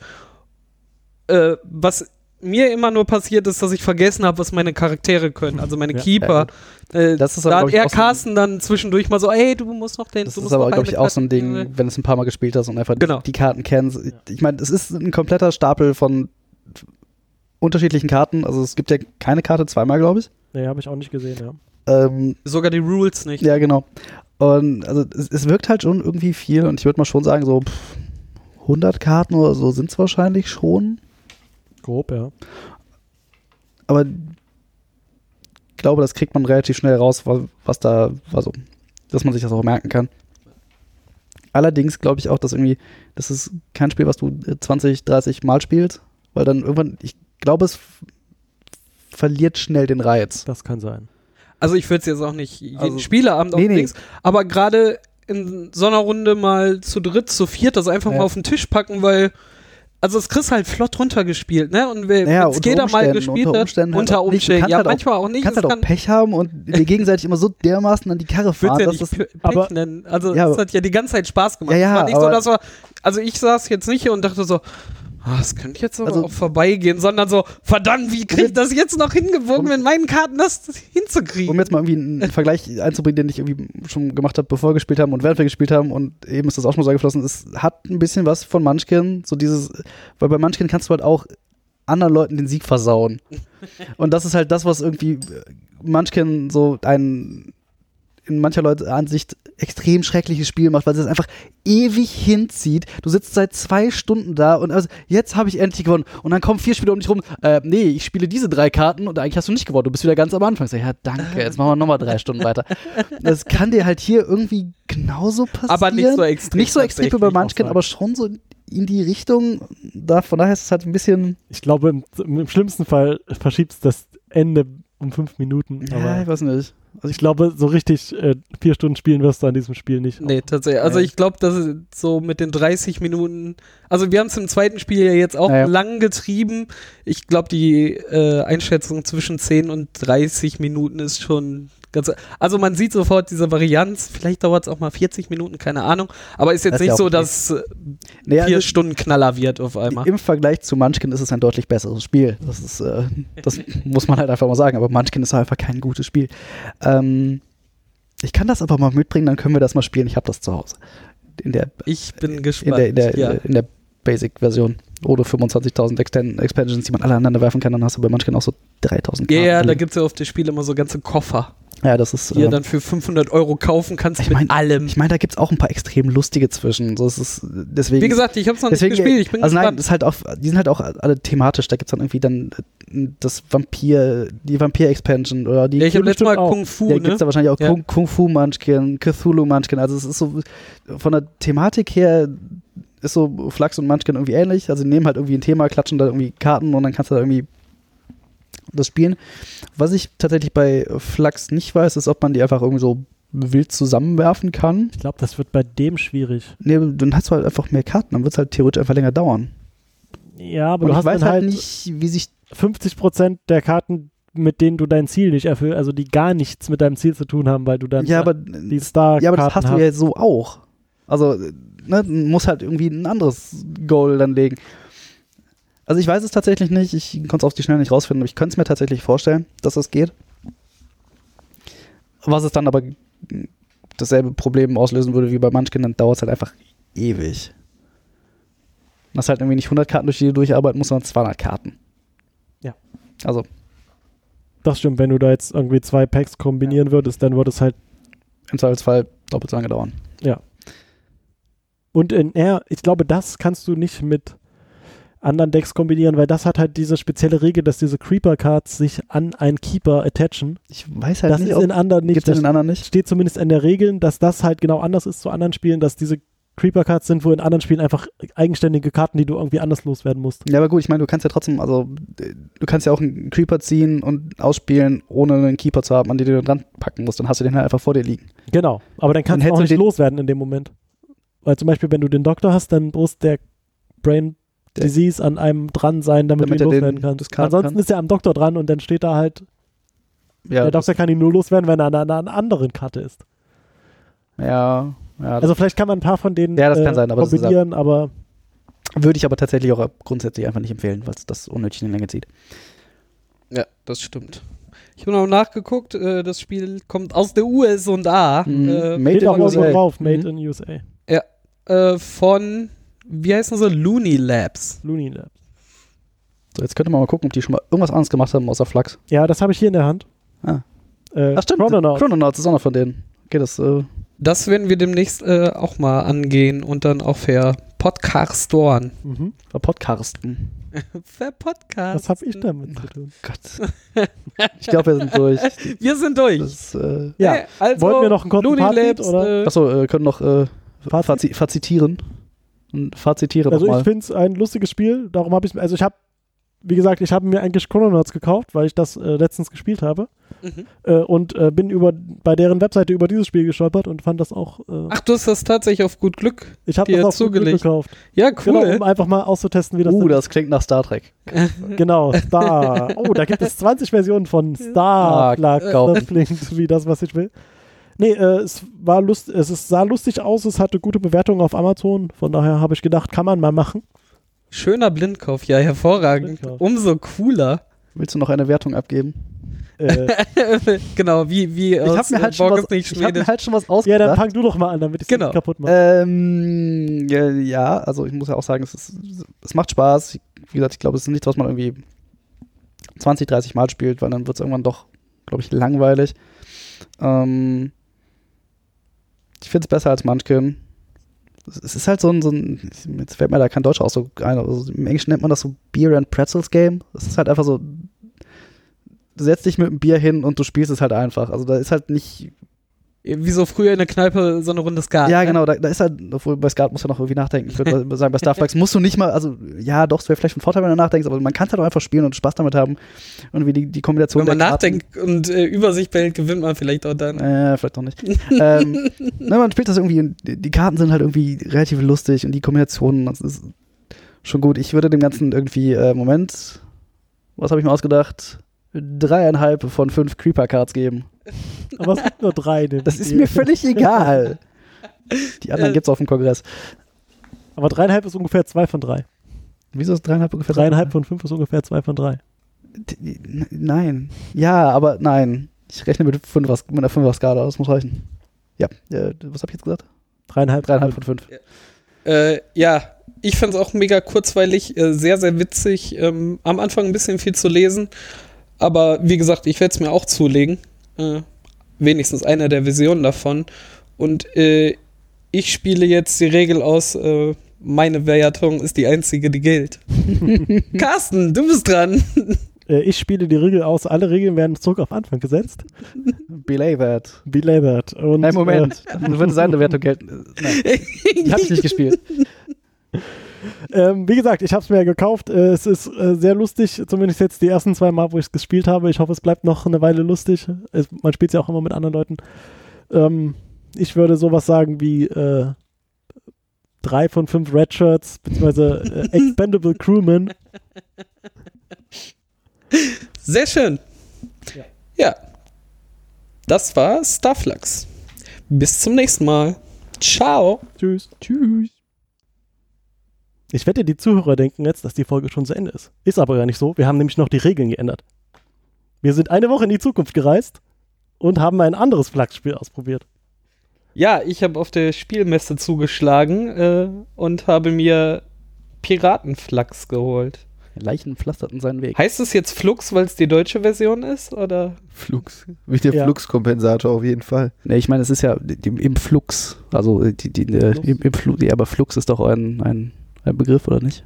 äh, was mir immer nur passiert ist, dass ich vergessen habe, was meine Charaktere können, also meine Ja. Keeper. äh, Das ist aber, da hat er auch so- Carsten dann zwischendurch mal so, ey, du musst noch den, Das du ist musst aber, glaube ich, auch so ein Ding, wenn du es ein paar Mal gespielt hast und einfach Genau. die Karten kennst. Ich meine, es ist ein kompletter Stapel von unterschiedlichen Karten. Also es gibt ja keine Karte zweimal, glaube ich. Nee, habe ich auch nicht gesehen, ja. Ähm, Sogar die Rules nicht. ja, genau. Und also es, es wirkt halt schon irgendwie viel und ich würde mal schon sagen, so pff, 100 Karten oder so sind es wahrscheinlich schon. Grob, ja. Aber ich glaube, das kriegt man relativ schnell raus, was, was da, also, dass man sich das auch merken kann. Allerdings glaube ich auch, dass irgendwie, das ist kein Spiel, was du äh, 20, 30 Mal spielst, weil dann irgendwann, ich glaube, es verliert schnell den Reiz. Das kann sein. Also ich würde es jetzt auch nicht jeden Also- Spieleabend Nee, auf nee. Dings, aber gerade in so einer Runde mal zu dritt, zu viert, das einfach Ja. mal auf den Tisch packen, weil also es kriegst halt flott runtergespielt, ne? Und wenn Naja, unter jeder mal Umständen, gespielt unter hat, Umständen halt unter auch nicht. Du Umständen, kannst ja, halt auch- manchmal auch nicht. Kannst es halt auch kann- Pech haben und dir gegenseitig immer so dermaßen an die Karre fahren, ja dass nicht das. Pe- Pech aber- nennen. Also Ja, es aber- hat ja die ganze Zeit Spaß gemacht. Ja, ja, es so, wir, also ich saß jetzt nicht hier und dachte so, ah, das könnte jetzt aber Also- auch vorbeigehen, sondern so, verdammt, wie krieg ich das jetzt noch hingewogen, Um- mit meinen Karten das hinzukriegen? Um jetzt mal irgendwie einen Vergleich einzubringen, den ich irgendwie schon gemacht habe, bevor wir gespielt haben und während wir gespielt haben und eben ist das auch schon so eingeflossen. Es hat ein bisschen was von Munchkin, so dieses, weil bei Munchkin kannst du halt auch anderen Leuten den Sieg versauen. Und das ist halt das, was irgendwie Munchkin so ein in mancher Leute Ansicht extrem schreckliches Spiel macht, weil es einfach ewig hinzieht. Du sitzt seit zwei Stunden da und also jetzt habe ich endlich gewonnen. Und dann kommen vier Spieler um dich rum. Äh, nee, ich spiele diese drei Karten und eigentlich hast du nicht gewonnen. Du bist wieder ganz am Anfang. Ich sag, ja, danke, jetzt machen wir nochmal drei Stunden weiter. Das kann dir halt hier irgendwie genauso passieren. aber nicht so extrem. Nicht so extrem wie bei sagen. aber schon so in die Richtung. Da, von daher ist es halt ein bisschen. Ich glaube, im, im schlimmsten Fall verschiebst das Ende um fünf Minuten. Ja, aber ich weiß nicht. Also ich glaube, so richtig äh, vier Stunden spielen wirst du an diesem Spiel nicht. Nee, tatsächlich. Also ich glaube, dass so mit den 30 Minuten, also wir haben es im zweiten Spiel ja jetzt auch Naja. lang getrieben. Ich glaube, die äh, Einschätzung zwischen 10 und 30 Minuten ist schon ganz. Also man sieht sofort diese Varianz. Vielleicht dauert es auch mal 40 Minuten, keine Ahnung. Aber ist jetzt Das ist nicht ja so, okay. dass äh, Nee, vier also, Stunden Knaller wird auf einmal. Im Vergleich zu Munchkin ist es ein deutlich besseres Spiel. Das ist, äh, das muss man halt einfach mal sagen. Aber Munchkin ist einfach kein gutes Spiel. Ähm, ich kann das aber mal mitbringen, dann können wir das mal spielen. Ich habe das zu Hause. In der, Ich bin in gespannt. der, in der, ja. in der Basic-Version. Oder 25.000 Exten- Expansions, die man alle aneinander werfen kann. Dann hast du bei Munchkin auch so 3.000 Ja, ja, Karten. da gibt es ja auf das Spiel immer so ganze Koffer, ja, das ist. die äh, dann für 500 Euro kaufen kannst ich mit mein- allem. ich meine, da gibt es auch ein paar extrem lustige zwischen. So ist es deswegen. Wie gesagt, ich habe es noch Deswegen, nicht gespielt. Ich bin also nein, gespannt. das ist halt auch, die sind halt auch alle thematisch. Da gibt es dann irgendwie dann äh, das Vampir, die Vampir-Expansion oder die. ja, ich habe letztes Mal auch. Kung Fu, ja, ne? gibt es da wahrscheinlich auch Ja. Kung, Kung Fu Munchkin, Cthulhu Munchkin. Also es ist so von der Thematik her ist so Flachs und Munchkin irgendwie ähnlich. Also die nehmen halt irgendwie ein Thema, klatschen da irgendwie Karten und dann kannst du da irgendwie das spielen. Was ich tatsächlich bei Flachs nicht weiß, ist, ob man die einfach irgendwie so wild zusammenwerfen kann. Ich glaube, das wird bei dem schwierig. Nee, dann hast du halt einfach mehr Karten, dann wird es halt theoretisch einfach länger dauern. Ja, aber Und du hast halt halt nicht, wie sich 50% der Karten, mit denen du dein Ziel nicht erfüllst, also die gar nichts mit deinem Ziel zu tun haben, weil du dann ja, aber, die Star ja, aber das hast du ja so auch. Also, ne, muss halt irgendwie ein anderes Goal dann legen. Also ich weiß es tatsächlich nicht, ich konnte es auf die Schnelle nicht rausfinden, aber ich könnte es mir tatsächlich vorstellen, dass das geht. Was es dann aber dasselbe Problem auslösen würde wie bei Munchkin, dann dauert es halt einfach ewig. Das halt irgendwie nicht 100 Karten, durch die du durcharbeiten musst, sondern 200 Karten. Ja. Also, Das stimmt, wenn du da jetzt irgendwie zwei Packs kombinieren würdest, dann würde es halt. im Zweifelsfall doppelt so lange dauern. Und in R, ich glaube, das kannst du nicht mit anderen Decks kombinieren, weil das hat halt diese spezielle Regel, dass diese Creeper-Cards sich an einen Keeper attachen. Ich weiß halt das nicht, ist in anderen nicht. gibt es Das in anderen nicht. steht zumindest in der Regel, dass das halt genau anders ist zu anderen Spielen, dass diese Creeper-Cards sind, wo in anderen Spielen einfach eigenständige Karten, die du irgendwie anders loswerden musst. Ja, aber gut, ich meine, du kannst ja trotzdem, also du kannst ja auch einen Creeper ziehen und ausspielen, ohne einen Keeper zu haben, an den du dran packen musst. Dann hast du den halt einfach vor dir liegen. Genau, aber dann kannst Dann du auch nicht loswerden in dem Moment. Weil zum Beispiel, wenn du den Doktor hast, dann muss der Brain Disease an einem dran sein, damit, Damit du ihn er den loswerden kannst. discarden Ansonsten kann. ist er am Doktor dran und dann steht da halt, Ja, der Doktor kann ihn nur loswerden, wenn er an einer, einer anderen Karte ist. ja, ja Also vielleicht kann man ein paar von denen Ja, das äh, kann sein, aber das kombinieren, aber würde ich aber tatsächlich auch grundsätzlich einfach nicht empfehlen, weil es das unnötig in die Länge zieht. Ja, das stimmt. Ich habe noch nachgeguckt, äh, das Spiel kommt aus der USA. Mhm. Äh, Made in USA. drauf, Made Mhm. in USA. äh, von, wie heißen sie? Looney Labs. Looney Labs. So, jetzt könnte man mal gucken, ob die schon mal irgendwas anderes gemacht haben außer Flux. Ja, das habe ich hier in der Hand. Ah. Äh, Ach stimmt, Chrononauts. Chrononauts ist auch noch von denen. Okay, das, äh, Das werden wir demnächst äh, auch mal angehen und dann auch für Podcastoren. Mhm. war Podcasten. Für Podcast. Was habe ich damit zu tun? Gott. ich glaube, wir sind durch. Wir sind durch. Das, äh, Ja, also, wollen wir noch einen kurzen Looney Fazit, Labs, oder? Äh, achso, äh, können noch äh, Fazit? Fazi fazitieren. Und fazitiere Also nochmal. ich finde es ein lustiges Spiel, darum habe ich also ich habe wie gesagt, ich habe mir eigentlich Chrononauts gekauft, weil ich das äh, letztens gespielt habe mhm. äh, und äh, bin über bei deren Webseite über dieses Spiel gestolpert und fand das auch äh, Ach, du hast das tatsächlich auf gut Glück. ich habe das auch gut zugelegt. gekauft. Ja, Genau, cool. um einfach mal auszutesten, wie das Uh, denn das klingt nach Star Trek. Genau, Star. Oh, da gibt es 20 Versionen von Star. Ah, das klingt wie das, was ich will. Nee, äh, es war lust, es ist, sah lustig aus, es hatte gute Bewertungen auf Amazon, von daher habe ich gedacht, kann man mal machen. Schöner Blindkauf, ja, hervorragend. Blindkauf. Umso cooler. Willst du noch eine Wertung abgeben? Äh, genau, wie, wie Ich habe mir, halt schon was- ich hab mir halt schon was ja, dann ausgedacht. fang du doch mal an, damit ich Genau. nicht kaputt mache. ähm, ja, ja, also ich muss ja auch sagen, es, ist, es macht Spaß. Wie gesagt, ich glaube, es ist nichts, was man irgendwie 20, 30 Mal spielt, weil dann wird es irgendwann doch, glaube ich, langweilig. Ähm, ich finde es besser als Munchkin. Es ist halt so ein, so ein, jetzt fällt mir da kein deutscher Ausdruck ein, also im Englischen nennt man das so Beer and Pretzels Game. Es ist halt einfach so, du setzt dich mit einem Bier hin und du spielst es halt einfach. Also da ist halt nicht, Wie so früher in der Kneipe so eine Runde Skat. ja, ne? genau, da, da ist halt, obwohl bei Skat muss ja noch irgendwie nachdenken. Ich würde mal sagen, bei Starflags musst du nicht mal, also ja, doch, es wäre vielleicht ein Vorteil, wenn du nachdenkst, aber man kann es halt auch einfach spielen und Spaß damit haben. Und wie die, die Kombination Wenn man der Karten- nachdenkt und äh, Übersicht behält, gewinnt man vielleicht auch dann. Äh, vielleicht noch nicht. ähm, ne, man spielt das irgendwie, die Karten sind halt irgendwie relativ lustig und die Kombinationen, das ist schon gut. Ich würde dem Ganzen irgendwie, äh, Moment, was habe ich mir ausgedacht? Dreieinhalb von fünf Creeper-Cards geben. Aber es gibt nur drei. dem Das ist mir völlig egal. Die anderen Äh, gibt's auf dem Kongress. Aber dreieinhalb ist ungefähr zwei von drei. Wieso ist dreieinhalb ungefähr? Dreieinhalb von fünf ist ungefähr zwei von drei. Nein. Ja, aber nein. Ich rechne mit, Fünfer, mit einer Fünfer-Skala, das muss reichen. Ja, äh, was habe ich jetzt gesagt? Dreieinhalb. Dreieinhalb von fünf. Äh, ja, ich fand es auch mega kurzweilig, äh, sehr, sehr witzig. Ähm, am Anfang ein bisschen viel zu lesen. Aber wie gesagt, ich werde es mir auch zulegen. Äh, wenigstens eine der Visionen davon. Und äh, ich spiele jetzt die Regel aus, äh, meine Wertung ist die einzige, die gilt. Carsten, du bist dran. Äh, ich spiele die Regel aus. Alle Regeln werden zurück auf Anfang gesetzt. Belay that. Belabored. Und, Nein, Moment. Dann würde seine Wertung gelten. Äh, Nein, ich nicht gespielt. Ähm, wie gesagt, ich habe es mir ja gekauft. Äh, es ist äh, sehr lustig, zumindest jetzt die ersten zwei Mal, wo ich es gespielt habe. Ich hoffe, es bleibt noch eine Weile lustig. Es, man spielt es ja auch immer mit anderen Leuten. Ähm, ich würde sowas sagen wie äh, drei von fünf Red Shirts, beziehungsweise äh, Expendable Crewmen. Sehr schön. Ja. ja. Das war Starflux. Bis zum nächsten Mal. Ciao. Tschüss. Tschüss. Ich wette, die Zuhörer denken jetzt, dass die Folge schon zu Ende ist. Ist aber gar nicht so. Wir haben nämlich noch die Regeln geändert. Wir sind eine Woche in die Zukunft gereist und haben ein anderes Flachsspiel ausprobiert. Ja, ich habe auf der Spielmesse zugeschlagen äh, und habe mir Piratenflachs geholt. Leichen pflasterten seinen Weg. Heißt es jetzt Flux, weil es die deutsche Version ist? Oder? Flux. Wie der Ja. Fluxkompensator auf jeden Fall. Nee, ich meine, es ist ja im, im Flux. Also die, die, äh, Flux. im, im Flux. Ja, aber Flux ist doch ein, ein, ein Begriff, oder nicht?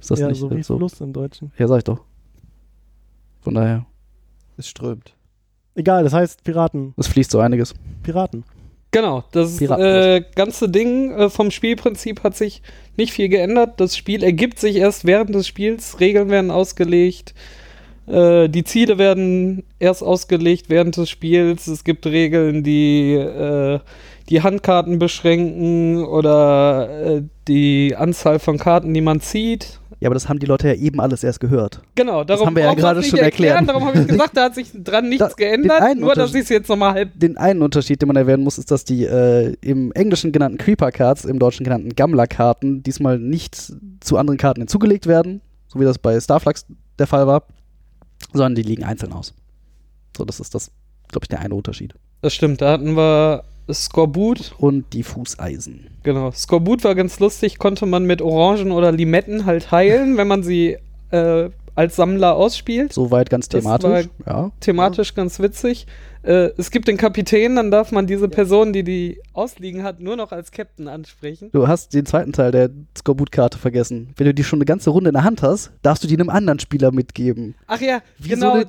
Ist das ja, nicht so wie so? Fluss im Deutschen. Ja, sag ich doch. Von daher, Es strömt. Egal, das heißt Piraten. es fließt so einiges. Piraten. Genau, das Piraten- äh, ganze Ding äh, vom Spielprinzip hat sich nicht viel geändert. Das Spiel ergibt sich erst während des Spiels. Regeln werden ausgelegt. Äh, die Ziele werden erst ausgelegt während des Spiels. Es gibt Regeln, die äh, die Handkarten beschränken oder äh, die Anzahl von Karten, die man zieht. Ja, aber das haben die Leute ja eben alles erst gehört. Genau, darum haben wir ja gerade schon erklären. erklärt. Darum habe ich gesagt, da hat sich dran nichts Da- geändert. Nur, dass ich es jetzt nochmal halb Den einen Unterschied, den man erwähnen muss, ist, dass die äh, im Englischen genannten Creeper Cards, im Deutschen genannten Gammler-Karten, diesmal nicht zu anderen Karten hinzugelegt werden, so wie das bei Starflux der Fall war, sondern die liegen einzeln aus. So, das ist das, glaube ich, der eine Unterschied. Das stimmt, da hatten wir Skorbut. Und die Fußeisen. Genau. Skorbut war ganz lustig, konnte man mit Orangen oder Limetten halt heilen, wenn man sie äh, als Sammler ausspielt. Soweit ganz Das thematisch. Ja. Thematisch ganz witzig. Äh, es gibt den Kapitän, dann darf man diese Person, die die ausliegen hat, nur noch als Captain ansprechen. Du hast den zweiten Teil der Skorbut-Karte vergessen. Wenn du die schon eine ganze Runde in der Hand hast, darfst du die einem anderen Spieler mitgeben. Ach ja, Wie genau. so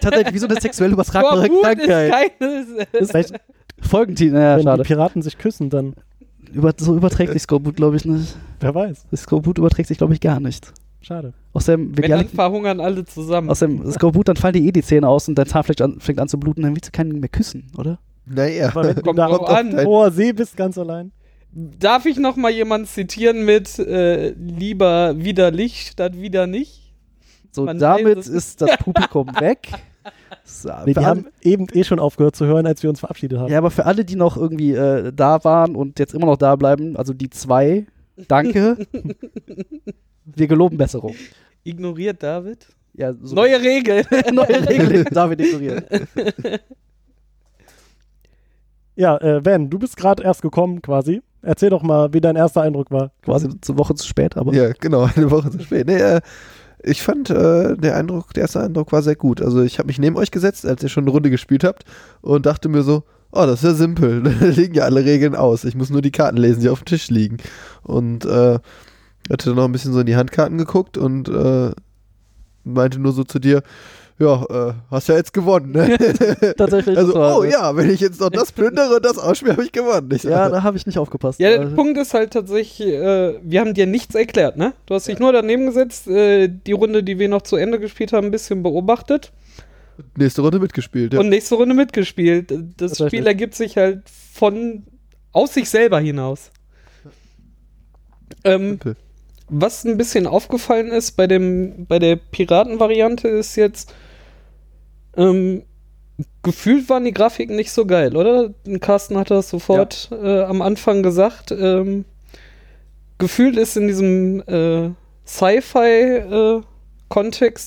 Tatsächlich wie so eine sexuell übertragbare Skorbut ist Krankheit. keine. Vielleicht, Folgentitel, naja, wenn schade. die Piraten sich küssen, dann, Über, so überträgt sich Skorbut, glaube ich, nicht. wer weiß. Das Skorbut überträgt sich, glaube ich, gar nicht. Schade. Außerdem, wenn dann alle, verhungern alle zusammen. außerdem Skorbut, dann fallen dir eh die Zähne aus und dein Zahn fängt an, fängt an zu bluten, dann willst du keinen mehr küssen, oder? Naja. Aber wenn du Kommt da auf an. hoher See bist, ganz allein. Darf ich noch mal jemanden zitieren mit äh, lieber widerlich statt wieder nicht? So, Man damit das- ist das Publikum weg. Nee, alle- haben eben eh schon aufgehört zu hören, als wir uns verabschiedet haben. ja, aber für alle, die noch irgendwie äh, da waren und jetzt immer noch da bleiben, also die zwei, danke. Wir geloben Besserung. Ignoriert David? Ja, so Neue Regel. neue Regeln, David ignorieren. Ja, äh, Ben, du bist gerade erst gekommen quasi. Erzähl doch mal, wie dein erster Eindruck war. Quasi zur Woche zu spät, aber Ja, genau, eine Woche zu spät. Nee, äh, ich fand, äh, der Eindruck, der erste Eindruck war sehr gut. Also ich habe mich neben euch gesetzt, als ihr schon eine Runde gespielt habt und dachte mir so, oh, das ist ja simpel. Da liegen ja alle Regeln aus. Ich muss nur die Karten lesen, die auf dem Tisch liegen. Und äh, hatte dann noch ein bisschen so in die Handkarten geguckt und äh, meinte nur so zu dir, ja, äh, hast ja jetzt gewonnen. Ne? tatsächlich. also, war- oh ja, wenn ich jetzt noch das plündere und das ausspiele, habe ich gewonnen. Ich, Ja, da habe ich nicht aufgepasst. Ja, der Also, Punkt ist halt tatsächlich, äh, wir haben dir nichts erklärt, ne? Du hast dich nur daneben gesetzt, äh, die Runde, die wir noch zu Ende gespielt haben, ein bisschen beobachtet nächste Runde mitgespielt. Ja. und nächste Runde mitgespielt. Das. Spiel ergibt sich halt von aus sich selber hinaus. Ähm, was ein bisschen aufgefallen ist bei dem bei der Piratenvariante ist jetzt ähm, gefühlt waren die Grafiken nicht so geil, oder? Carsten hat das sofort äh, am Anfang gesagt. Ähm, gefühlt ist in diesem äh, Sci-Fi äh,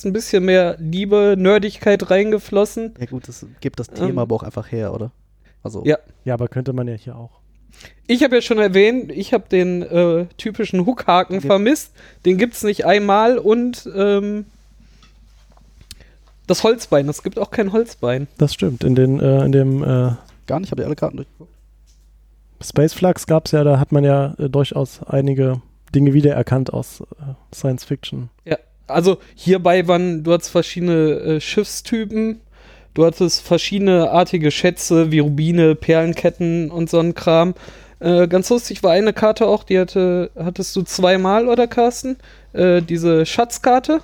ein bisschen mehr Liebe, Nerdigkeit reingeflossen. ja gut, das gibt das Thema Ähm, aber auch einfach her, oder? Also, Ja. Ja, aber könnte man ja hier auch. Ich habe ja schon erwähnt, ich habe den äh, typischen Hookhaken Ja. vermisst. Den gibt es nicht einmal und ähm, das Holzbein. Es gibt auch kein Holzbein. Das stimmt. In, den, äh, in dem äh, gar nicht, habe ich alle Karten durchgeguckt. Space Flux gab es ja, da hat man ja äh, durchaus einige Dinge wiedererkannt aus äh, Science Fiction. Also hierbei waren, du hattest verschiedene äh, Schiffstypen, du hattest verschiedene artige Schätze wie Rubine, Perlenketten und so ein Kram. Äh, ganz lustig war eine Karte auch, die hatte, hattest du zweimal, oder Carsten? Äh, diese Schatzkarte.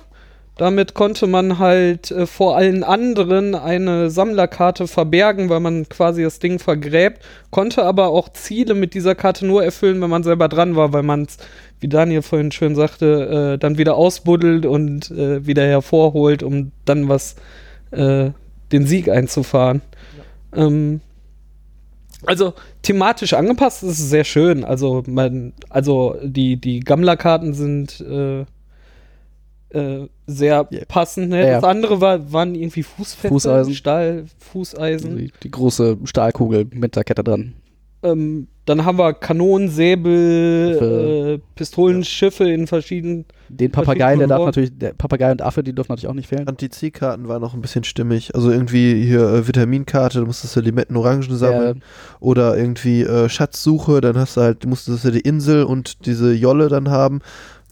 Damit konnte man halt äh, vor allen anderen eine Sammlerkarte verbergen, weil man quasi das Ding vergräbt, konnte aber auch Ziele mit dieser Karte nur erfüllen, wenn man selber dran war, weil man es, wie Daniel vorhin schön sagte, äh, dann wieder ausbuddelt und äh, wieder hervorholt, um dann was äh, den Sieg einzufahren. Ähm, also thematisch angepasst ist es sehr schön. Also man, also die die Gammler-Karten sind äh, sehr Ja. passend. Ne? Ja, ja. Das andere war, waren irgendwie Fußfeste, Fußeisen. Stahl, Fußeisen. Die, die große Stahlkugel mit der Kette dran. Ähm, dann haben wir Kanonen, Säbel, äh, Pistolen, Schiffe in verschiedenen. Den Papagei, der darf natürlich, der Papagei und Affe, die dürfen natürlich auch nicht fehlen. Anti-Zielkarten waren noch ein bisschen stimmig. Also irgendwie hier äh, Vitaminkarte, du musstest ja Limetten Orangen sammeln. Oder irgendwie äh, Schatzsuche, dann hast du halt, du musstest ja die Insel und diese Jolle dann haben.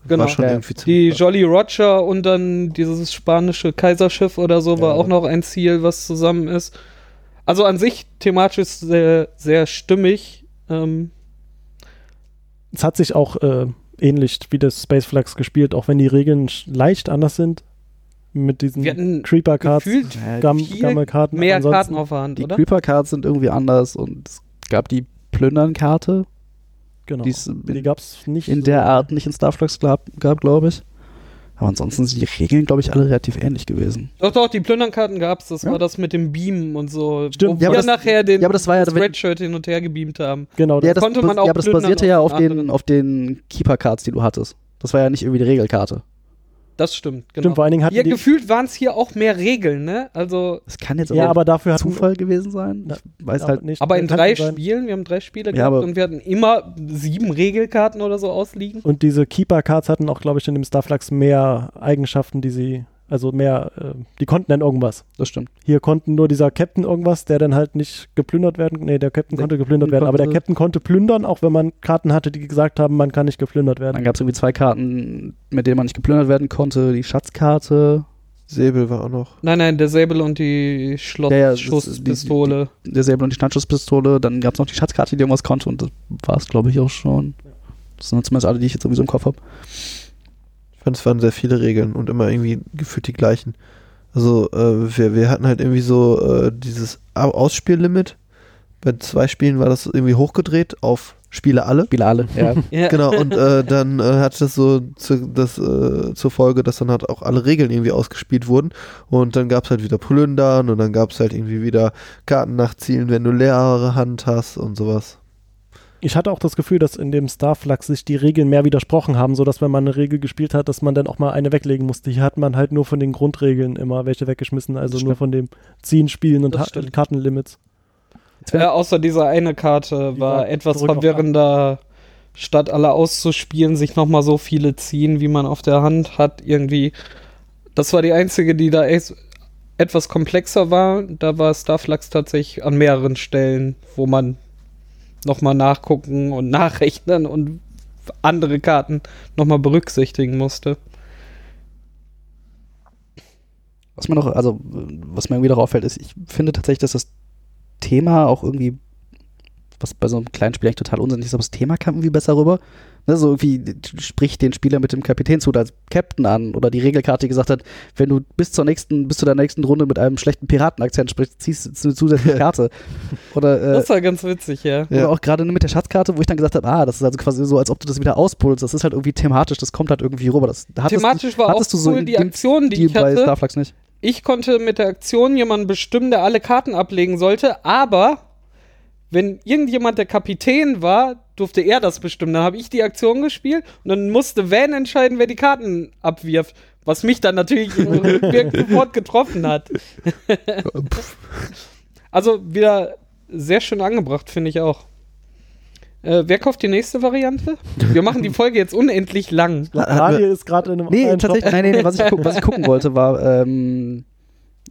Genau. War schon Ja. irgendwie Die. Jolly Roger und dann dieses spanische Kaiserschiff oder so war Ja. auch noch ein Ziel, was zusammen ist. Also an sich thematisch sehr, sehr stimmig. Ähm, Es hat sich auch äh, ähnlich wie das Space Flags gespielt, auch wenn die Regeln leicht anders sind. Mit diesen wir hatten Creeper Cards, gefühlt Ja, Gam Gammelkarten. mehr Ansonsten- Karten auf der Hand, die oder? Creeper Cards sind irgendwie anders und es gab die Plündern-Karte, Genau. die es Die gab es nicht. in so- der Art nicht in Starflux gab, gab glaube ich. Aber ansonsten sind die Regeln, glaube ich, alle relativ ähnlich gewesen. Doch, doch, die Plündernkarten gab's. Das Ja. war das mit dem Beamen und so. Stimmt, Wo ja, aber wir das- nachher den ja, aber das war ja- Spreadshirt hin und her gebeamt haben. Genau, Ja, das, konnte man auch ja, aber das basierte ja auf auf den, anderen. auf den Keeper-Cards, die du hattest. Das war ja nicht irgendwie die Regelkarte. Das stimmt, genau. Stimmt, vor allen Dingen hatten Hier die, gefühlt waren es hier auch mehr Regeln, ne? Also, Das kann jetzt ja, auch aber dafür Zufall gewesen sein. Ich weiß ja, halt nicht. aber in drei sein. Spielen, wir haben drei Spiele Ja, gehabt und wir hatten immer sieben Regelkarten oder so ausliegen. Und diese Keeper-Cards hatten auch, glaube ich, in dem Starflax mehr Eigenschaften, die sie, also mehr, äh, die konnten dann irgendwas. Das stimmt. Hier konnten nur dieser Captain irgendwas, der dann halt nicht geplündert werden. Nee, der Captain Der konnte geplündert werden, aber der konnte- Captain konnte plündern, auch wenn man Karten hatte, die gesagt haben, man kann nicht geplündert werden. Dann gab es irgendwie zwei Karten, mit denen man nicht geplündert werden konnte. Die Schatzkarte, Säbel war auch noch. Nein, nein, der Säbel und die Ja, ja, Schlosschusspistole. der Säbel und die Schnellschusspistole. Dann gab es noch die Schatzkarte, die irgendwas konnte. Und das war es, glaube ich, auch schon. Das sind zumindest alle, die ich jetzt sowieso im Kopf habe. Ich fand, es waren sehr viele Regeln und immer irgendwie gefühlt die gleichen. Also, äh, wir, wir hatten halt irgendwie so äh, dieses Au- Ausspiellimit. Bei zwei Spielen war das irgendwie hochgedreht auf Spiele alle. Spiele alle, ja. Ja. Genau, und äh, dann äh, hat das so zu, das, äh, zur Folge, dass dann halt auch alle Regeln irgendwie ausgespielt wurden. Und dann gab es halt wieder Plündern und dann gab es halt irgendwie wieder Karten nachzielen, wenn du leere Hand hast und sowas. Ich hatte auch das Gefühl, dass in dem Starflux sich die Regeln mehr widersprochen haben, sodass wenn man eine Regel gespielt hat, dass man dann auch mal eine weglegen musste. Hier hat man halt nur von den Grundregeln immer welche weggeschmissen, also nur von dem Ziehen, Spielen und. Kartenlimits. Ja, außer dieser eine Karte Die war etwas verwirrender. Statt alle auszuspielen, sich nochmal so viele ziehen, wie man auf der Hand hat, irgendwie. Das war die einzige, die da echt etwas komplexer war. Da war Starflux tatsächlich an mehreren Stellen, wo man nochmal nachgucken und nachrechnen und andere Karten nochmal berücksichtigen musste. Was mir noch, also was mir irgendwie darauf fällt, ist, ich finde tatsächlich, dass das Thema auch irgendwie, was bei so einem kleinen Spiel eigentlich total unsinnig ist, aber das Thema kam irgendwie besser rüber. Ne, so irgendwie spricht den Spieler mit dem Kapitänshut als Captain an oder die Regelkarte, die gesagt hat, wenn du bis zur nächsten, bis zu der nächsten Runde mit einem schlechten Piratenakzent sprichst, ziehst du eine zusätzliche Karte. Oder, äh, Das war ganz witzig, ja. oder auch gerade mit der Schatzkarte, wo ich dann gesagt habe, ah, das ist also quasi so, als ob du das wieder auspulst. Das ist halt irgendwie thematisch, das kommt halt irgendwie rüber. Das hattest Thematisch war auch hattest du so cool in die Aktion, die ich bei hatte. Starflux nicht. Ich konnte mit der Aktion jemanden bestimmen, der alle Karten ablegen sollte, aber wenn irgendjemand der Kapitän war, durfte er das bestimmen. Dann habe ich die Aktion gespielt und dann musste Van entscheiden, wer die Karten abwirft. Was mich dann natürlich sofort getroffen hat. also wieder sehr schön angebracht, finde ich auch. Äh, wer kauft die nächste Variante? Wir machen die Folge jetzt unendlich lang. Daniel ist gerade in einem Nee, tatsächlich, Shop. nein, nee, nee, was ich, was ich gucken wollte, war, ähm,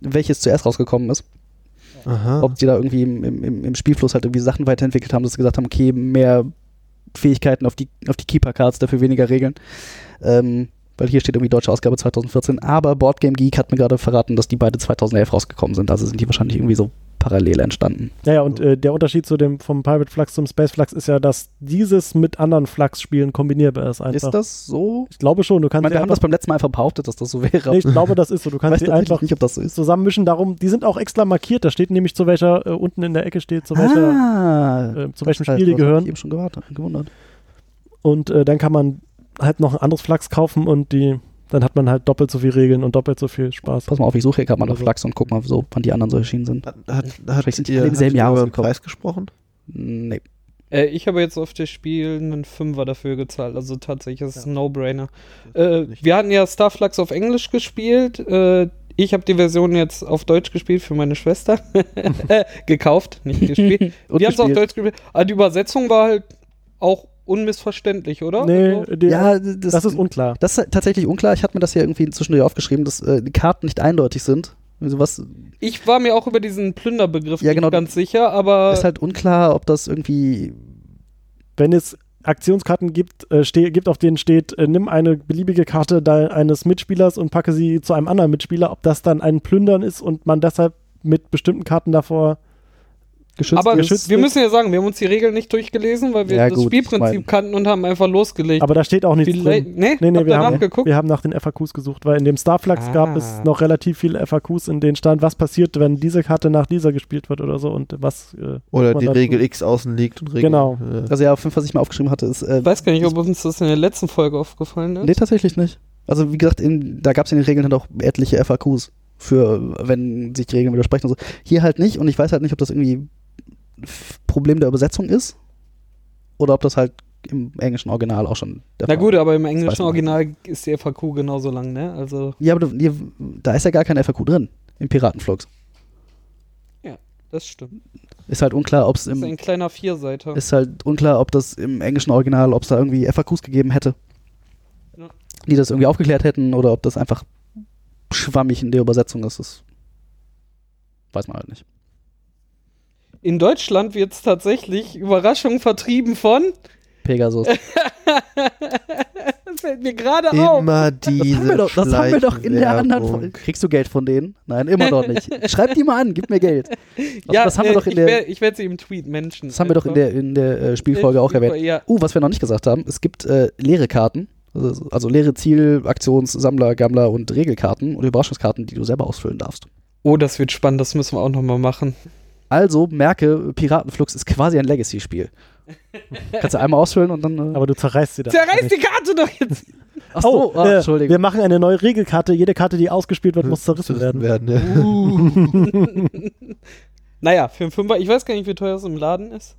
welches zuerst rausgekommen ist. Aha. Ob die da irgendwie im, im, im Spielfluss halt irgendwie Sachen weiterentwickelt haben, dass sie gesagt haben, okay, mehr Fähigkeiten auf die, auf die Keeper-Cards, dafür weniger Regeln. Ähm, weil hier steht irgendwie deutsche Ausgabe 2014, aber Boardgame Geek hat mir gerade verraten, dass die beide 2011 rausgekommen sind. Also sind die wahrscheinlich irgendwie so parallel entstanden. Ja, ja, und äh, der Unterschied zu dem vom Pirate Flux zum Space Flux ist ja, dass dieses mit anderen Flux-Spielen kombinierbar ist einfach. Ist das so? Ich glaube schon, du Ich kannst meine, sie wir haben das beim letzten Mal einfach behauptet, dass das so wäre. nee, ich glaube, das ist so. Du Ich kannst sie einfach nicht, ob das so ist. zusammenmischen. Darum, die sind auch extra markiert. Da steht nämlich zu welcher, äh, unten in der Ecke steht, zu welcher, ah, äh, zu welchem heißt, Spiel die gehören. Ich eben schon gewartet, gewundert. Und äh, dann kann man halt noch ein anderes Flux kaufen und die, dann hat man halt doppelt so viel Regeln und doppelt so viel Spaß. Pass mal auf, ich suche hier gerade mal nach Also- Flachs und guck mal so, wann die anderen so erschienen sind. Hat, hat, Vielleicht sind die ihr, alle im selben Jahr über den. Preis gesprochen? Nee. Äh, ich habe jetzt auf das Spiel einen Fünfer dafür gezahlt, also tatsächlich ist es ein No-Brainer. Äh, wir hatten ja Starflux auf Englisch gespielt. Äh, ich habe die Version jetzt auf Deutsch gespielt für meine Schwester. äh, gekauft, nicht gespielt. Und wir haben es auf. Deutsch gespielt. Aber die Übersetzung war halt auch unmissverständlich, oder? Nee, Also, die, Ja, das, das ist unklar. Das ist tatsächlich unklar. Ich hatte mir das hier irgendwie zwischendurch aufgeschrieben, dass äh, die Karten nicht eindeutig sind. Also was ich war mir auch über diesen Plünderbegriff Ja, nicht genau. ganz sicher, aber ist halt unklar, ob das irgendwie Wenn es Aktionskarten gibt, äh, gibt auf denen steht, äh, nimm eine beliebige Karte de eines Mitspielers und packe sie zu einem anderen Mitspieler, ob das dann ein Plündern ist und man deshalb mit bestimmten Karten davor geschützt, aber geschützt wir müssen ja sagen, wir haben uns die Regeln nicht durchgelesen, weil wir Ja, das gut, Spielprinzip kannten und haben einfach losgelegt. Aber da steht auch nichts Vielleicht, drin. nee, Nee, nee, wir haben, nachgeguckt? wir haben nach den FAQs gesucht, weil in dem Starflux Ah. gab es noch relativ viele FAQs, in denen stand, was passiert, wenn diese Karte nach dieser gespielt wird oder so und was. Äh, Oder die Regel. X außen liegt und Regel. Genau. Äh, Also ja, auf jeden Fall, was ich mir aufgeschrieben hatte, ist. Äh, Ich weiß gar nicht, ob uns das in der letzten Folge aufgefallen ist. nee, tatsächlich nicht. Also wie gesagt, in, da gab es in den Regeln halt auch etliche FAQs für, wenn sich die Regeln widersprechen und so. Hier halt nicht und ich weiß halt nicht, ob das irgendwie Problem der Übersetzung ist oder ob das halt im englischen Original auch schon der Na Fall gut, aber im englischen Original ist die FAQ genauso lang, ne? Also, Ja, aber da ist ja gar kein FAQ drin im Piratenflux. das stimmt. Ist halt unklar, ob es Das ist im ein kleiner Vierseiter. ist halt unklar, ob das im englischen Original, ob es da irgendwie FAQs gegeben hätte, Ja. die das irgendwie aufgeklärt hätten oder ob das einfach schwammig in der Übersetzung ist. Das weiß man halt nicht. In Deutschland wird es tatsächlich Überraschung vertrieben von. Pegasus. das fällt mir gerade auf. Immer Das diese haben, wir doch, das haben wir doch in der anderen Folge. Kriegst du Geld von denen? Nein, immer noch nicht. Schreib die mal an, gib mir Geld. Also ja, das haben wir doch in ich, der, ich werde sie im Tweet menschen. das haben wir doch in der, in der äh, Spielfolge auch erwähnt. Ja, Uh, was wir noch nicht gesagt haben, es gibt äh, leere Karten, also, also leere Ziel, Aktions-, Sammler, Gammler und Regelkarten und Überraschungskarten, die du selber ausfüllen darfst. Oh, das wird spannend, das müssen wir auch nochmal machen. Also merke, Piratenflux ist quasi ein Legacy-Spiel. Kannst du einmal ausfüllen und dann. Äh, Aber du zerreißt sie dann. Zerreiß die Karte doch jetzt! ach so, Oh, ah, äh, Entschuldigung. wir machen eine neue Regelkarte. Jede Karte, die ausgespielt wird, muss zerrissen werden. werden ja. Uh. naja, für einen Fünfer, ich weiß gar nicht, wie teuer es im Laden ist.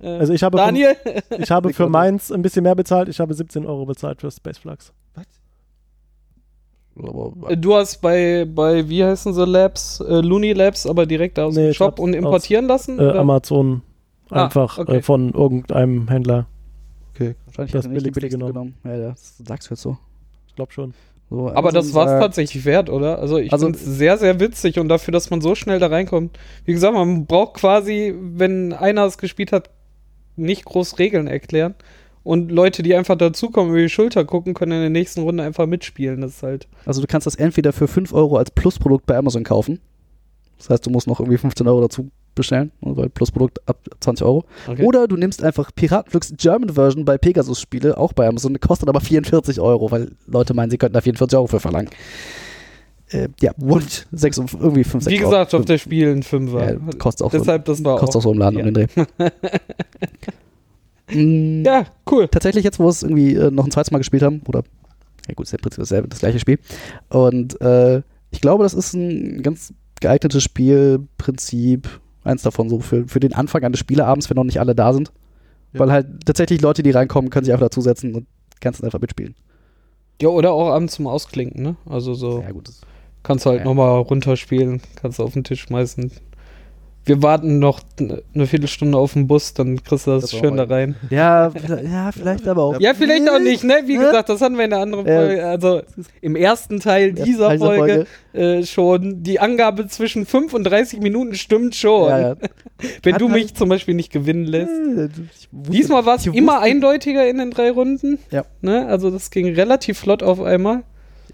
Äh, Also ich habe, Daniel? Für, ich habe für meins ein bisschen mehr bezahlt. Ich habe 17 Euro bezahlt für Space Flux. Aber- Äh, Du hast bei, bei, wie heißen sie, Labs, äh, Looney Labs, aber direkt aus Nee, dem Shop und aus, importieren lassen? Äh? Amazon Ah, einfach okay. äh, von irgendeinem Händler. Okay. Wahrscheinlich das billigste billigste genommen. genommen. Ja, das sagst du jetzt so. Ich glaube schon. so Aber das war es war tatsächlich wert, oder? Also ich Also- finde es sehr, sehr witzig und dafür, dass man so schnell da reinkommt. Wie gesagt, man braucht quasi, wenn einer es gespielt hat, nicht groß Regeln erklären. Und Leute, die einfach dazukommen, über die Schulter gucken, können in der nächsten Runde einfach mitspielen. Das ist halt. Also du kannst das entweder für 5 Euro als Plusprodukt bei Amazon kaufen. Das heißt, du musst noch irgendwie 15 Euro dazu bestellen, weil Plusprodukt ab 20 Euro. Okay. Oder du nimmst einfach Piratenflux German Version bei Pegasus Spiele, auch bei Amazon, kostet aber 44 Euro, weil Leute meinen, sie könnten da 44 Euro für verlangen. Äh, ja, und 6, und irgendwie 5, 6 Wie gesagt, auf der Spiel ein Fünfer. Ja, kostet auch so- Deshalb, das war kostet auch auch. so im Laden ja. um den Dreh. Mm, Ja, cool. tatsächlich jetzt, wo wir es irgendwie äh, noch ein zweites Mal gespielt haben, oder ja gut, ist ja im Prinzip dasselbe, das gleiche Spiel. Und äh, ich glaube, das ist ein ganz geeignetes Spielprinzip, eins davon so für, für den Anfang eines Spieleabends, wenn noch nicht alle da sind. Ja. Weil halt tatsächlich Leute, die reinkommen, können sich einfach dazusetzen und kannst dann einfach mitspielen. Ja, oder auch abends zum Ausklinken, ne? Also so. Ja, gut. Kannst du halt Ja. nochmal runterspielen, kannst du auf den Tisch schmeißen. Wir warten noch eine Viertelstunde auf den Bus, dann kriegst du das, Das schön da rein. ja, vielleicht, ja, vielleicht aber auch. Ja, vielleicht auch nicht, ne? Wie Ne? gesagt, das hatten wir in der anderen. Folge, also im ersten Teil dieser Teil Folge, Äh, schon. Die Angabe zwischen 5 und 30 Minuten stimmt schon. Ja, ja. Wenn Hat du halt- mich zum Beispiel nicht gewinnen lässt. Wusste- Diesmal war es immer eindeutiger in den drei Runden. Ja. Ne? Also das ging relativ flott auf einmal.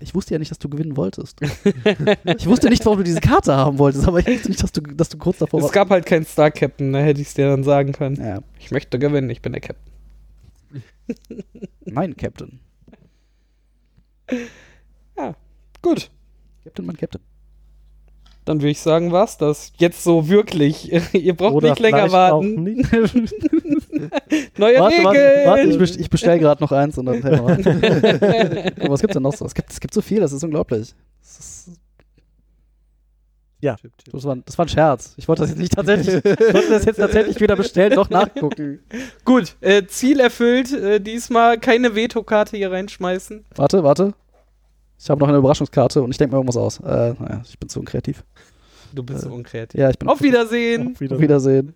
Ich wusste ja nicht, dass du gewinnen wolltest. ich wusste nicht, warum du diese Karte haben wolltest, aber ich wusste nicht, dass du, dass du kurz davor es gab halt keinen Star Captain, da hätte ich es dir dann sagen können. Ja, Ich möchte gewinnen, ich bin der Captain. mein Captain. Gut, Captain, mein Captain. Dann würde ich sagen, war's das. Jetzt so wirklich. Ihr braucht Oder nicht länger warten. nicht. Neue Warte, warte, Regeln! warte, ich, best ich bestell gerade noch eins und dann hey, mal. Was gibt's denn noch so? Es gibt, es gibt so viel, das ist unglaublich. Das ist, Ja. Das war, das war ein Scherz. Ich wollte das jetzt nicht tatsächlich, ich wollte das jetzt tatsächlich weder bestellen noch nachgucken. Gut, äh, Ziel erfüllt. Äh, diesmal keine Vetokarte hier reinschmeißen. Warte, warte. Ich habe noch eine Überraschungskarte und ich denke mir irgendwas aus. Äh, naja, ich bin zu unkreativ. Du bist Äh, so unkreativ. Ja, ich bin Auf Wiedersehen. Auf Wiedersehen. Auf Wiedersehen.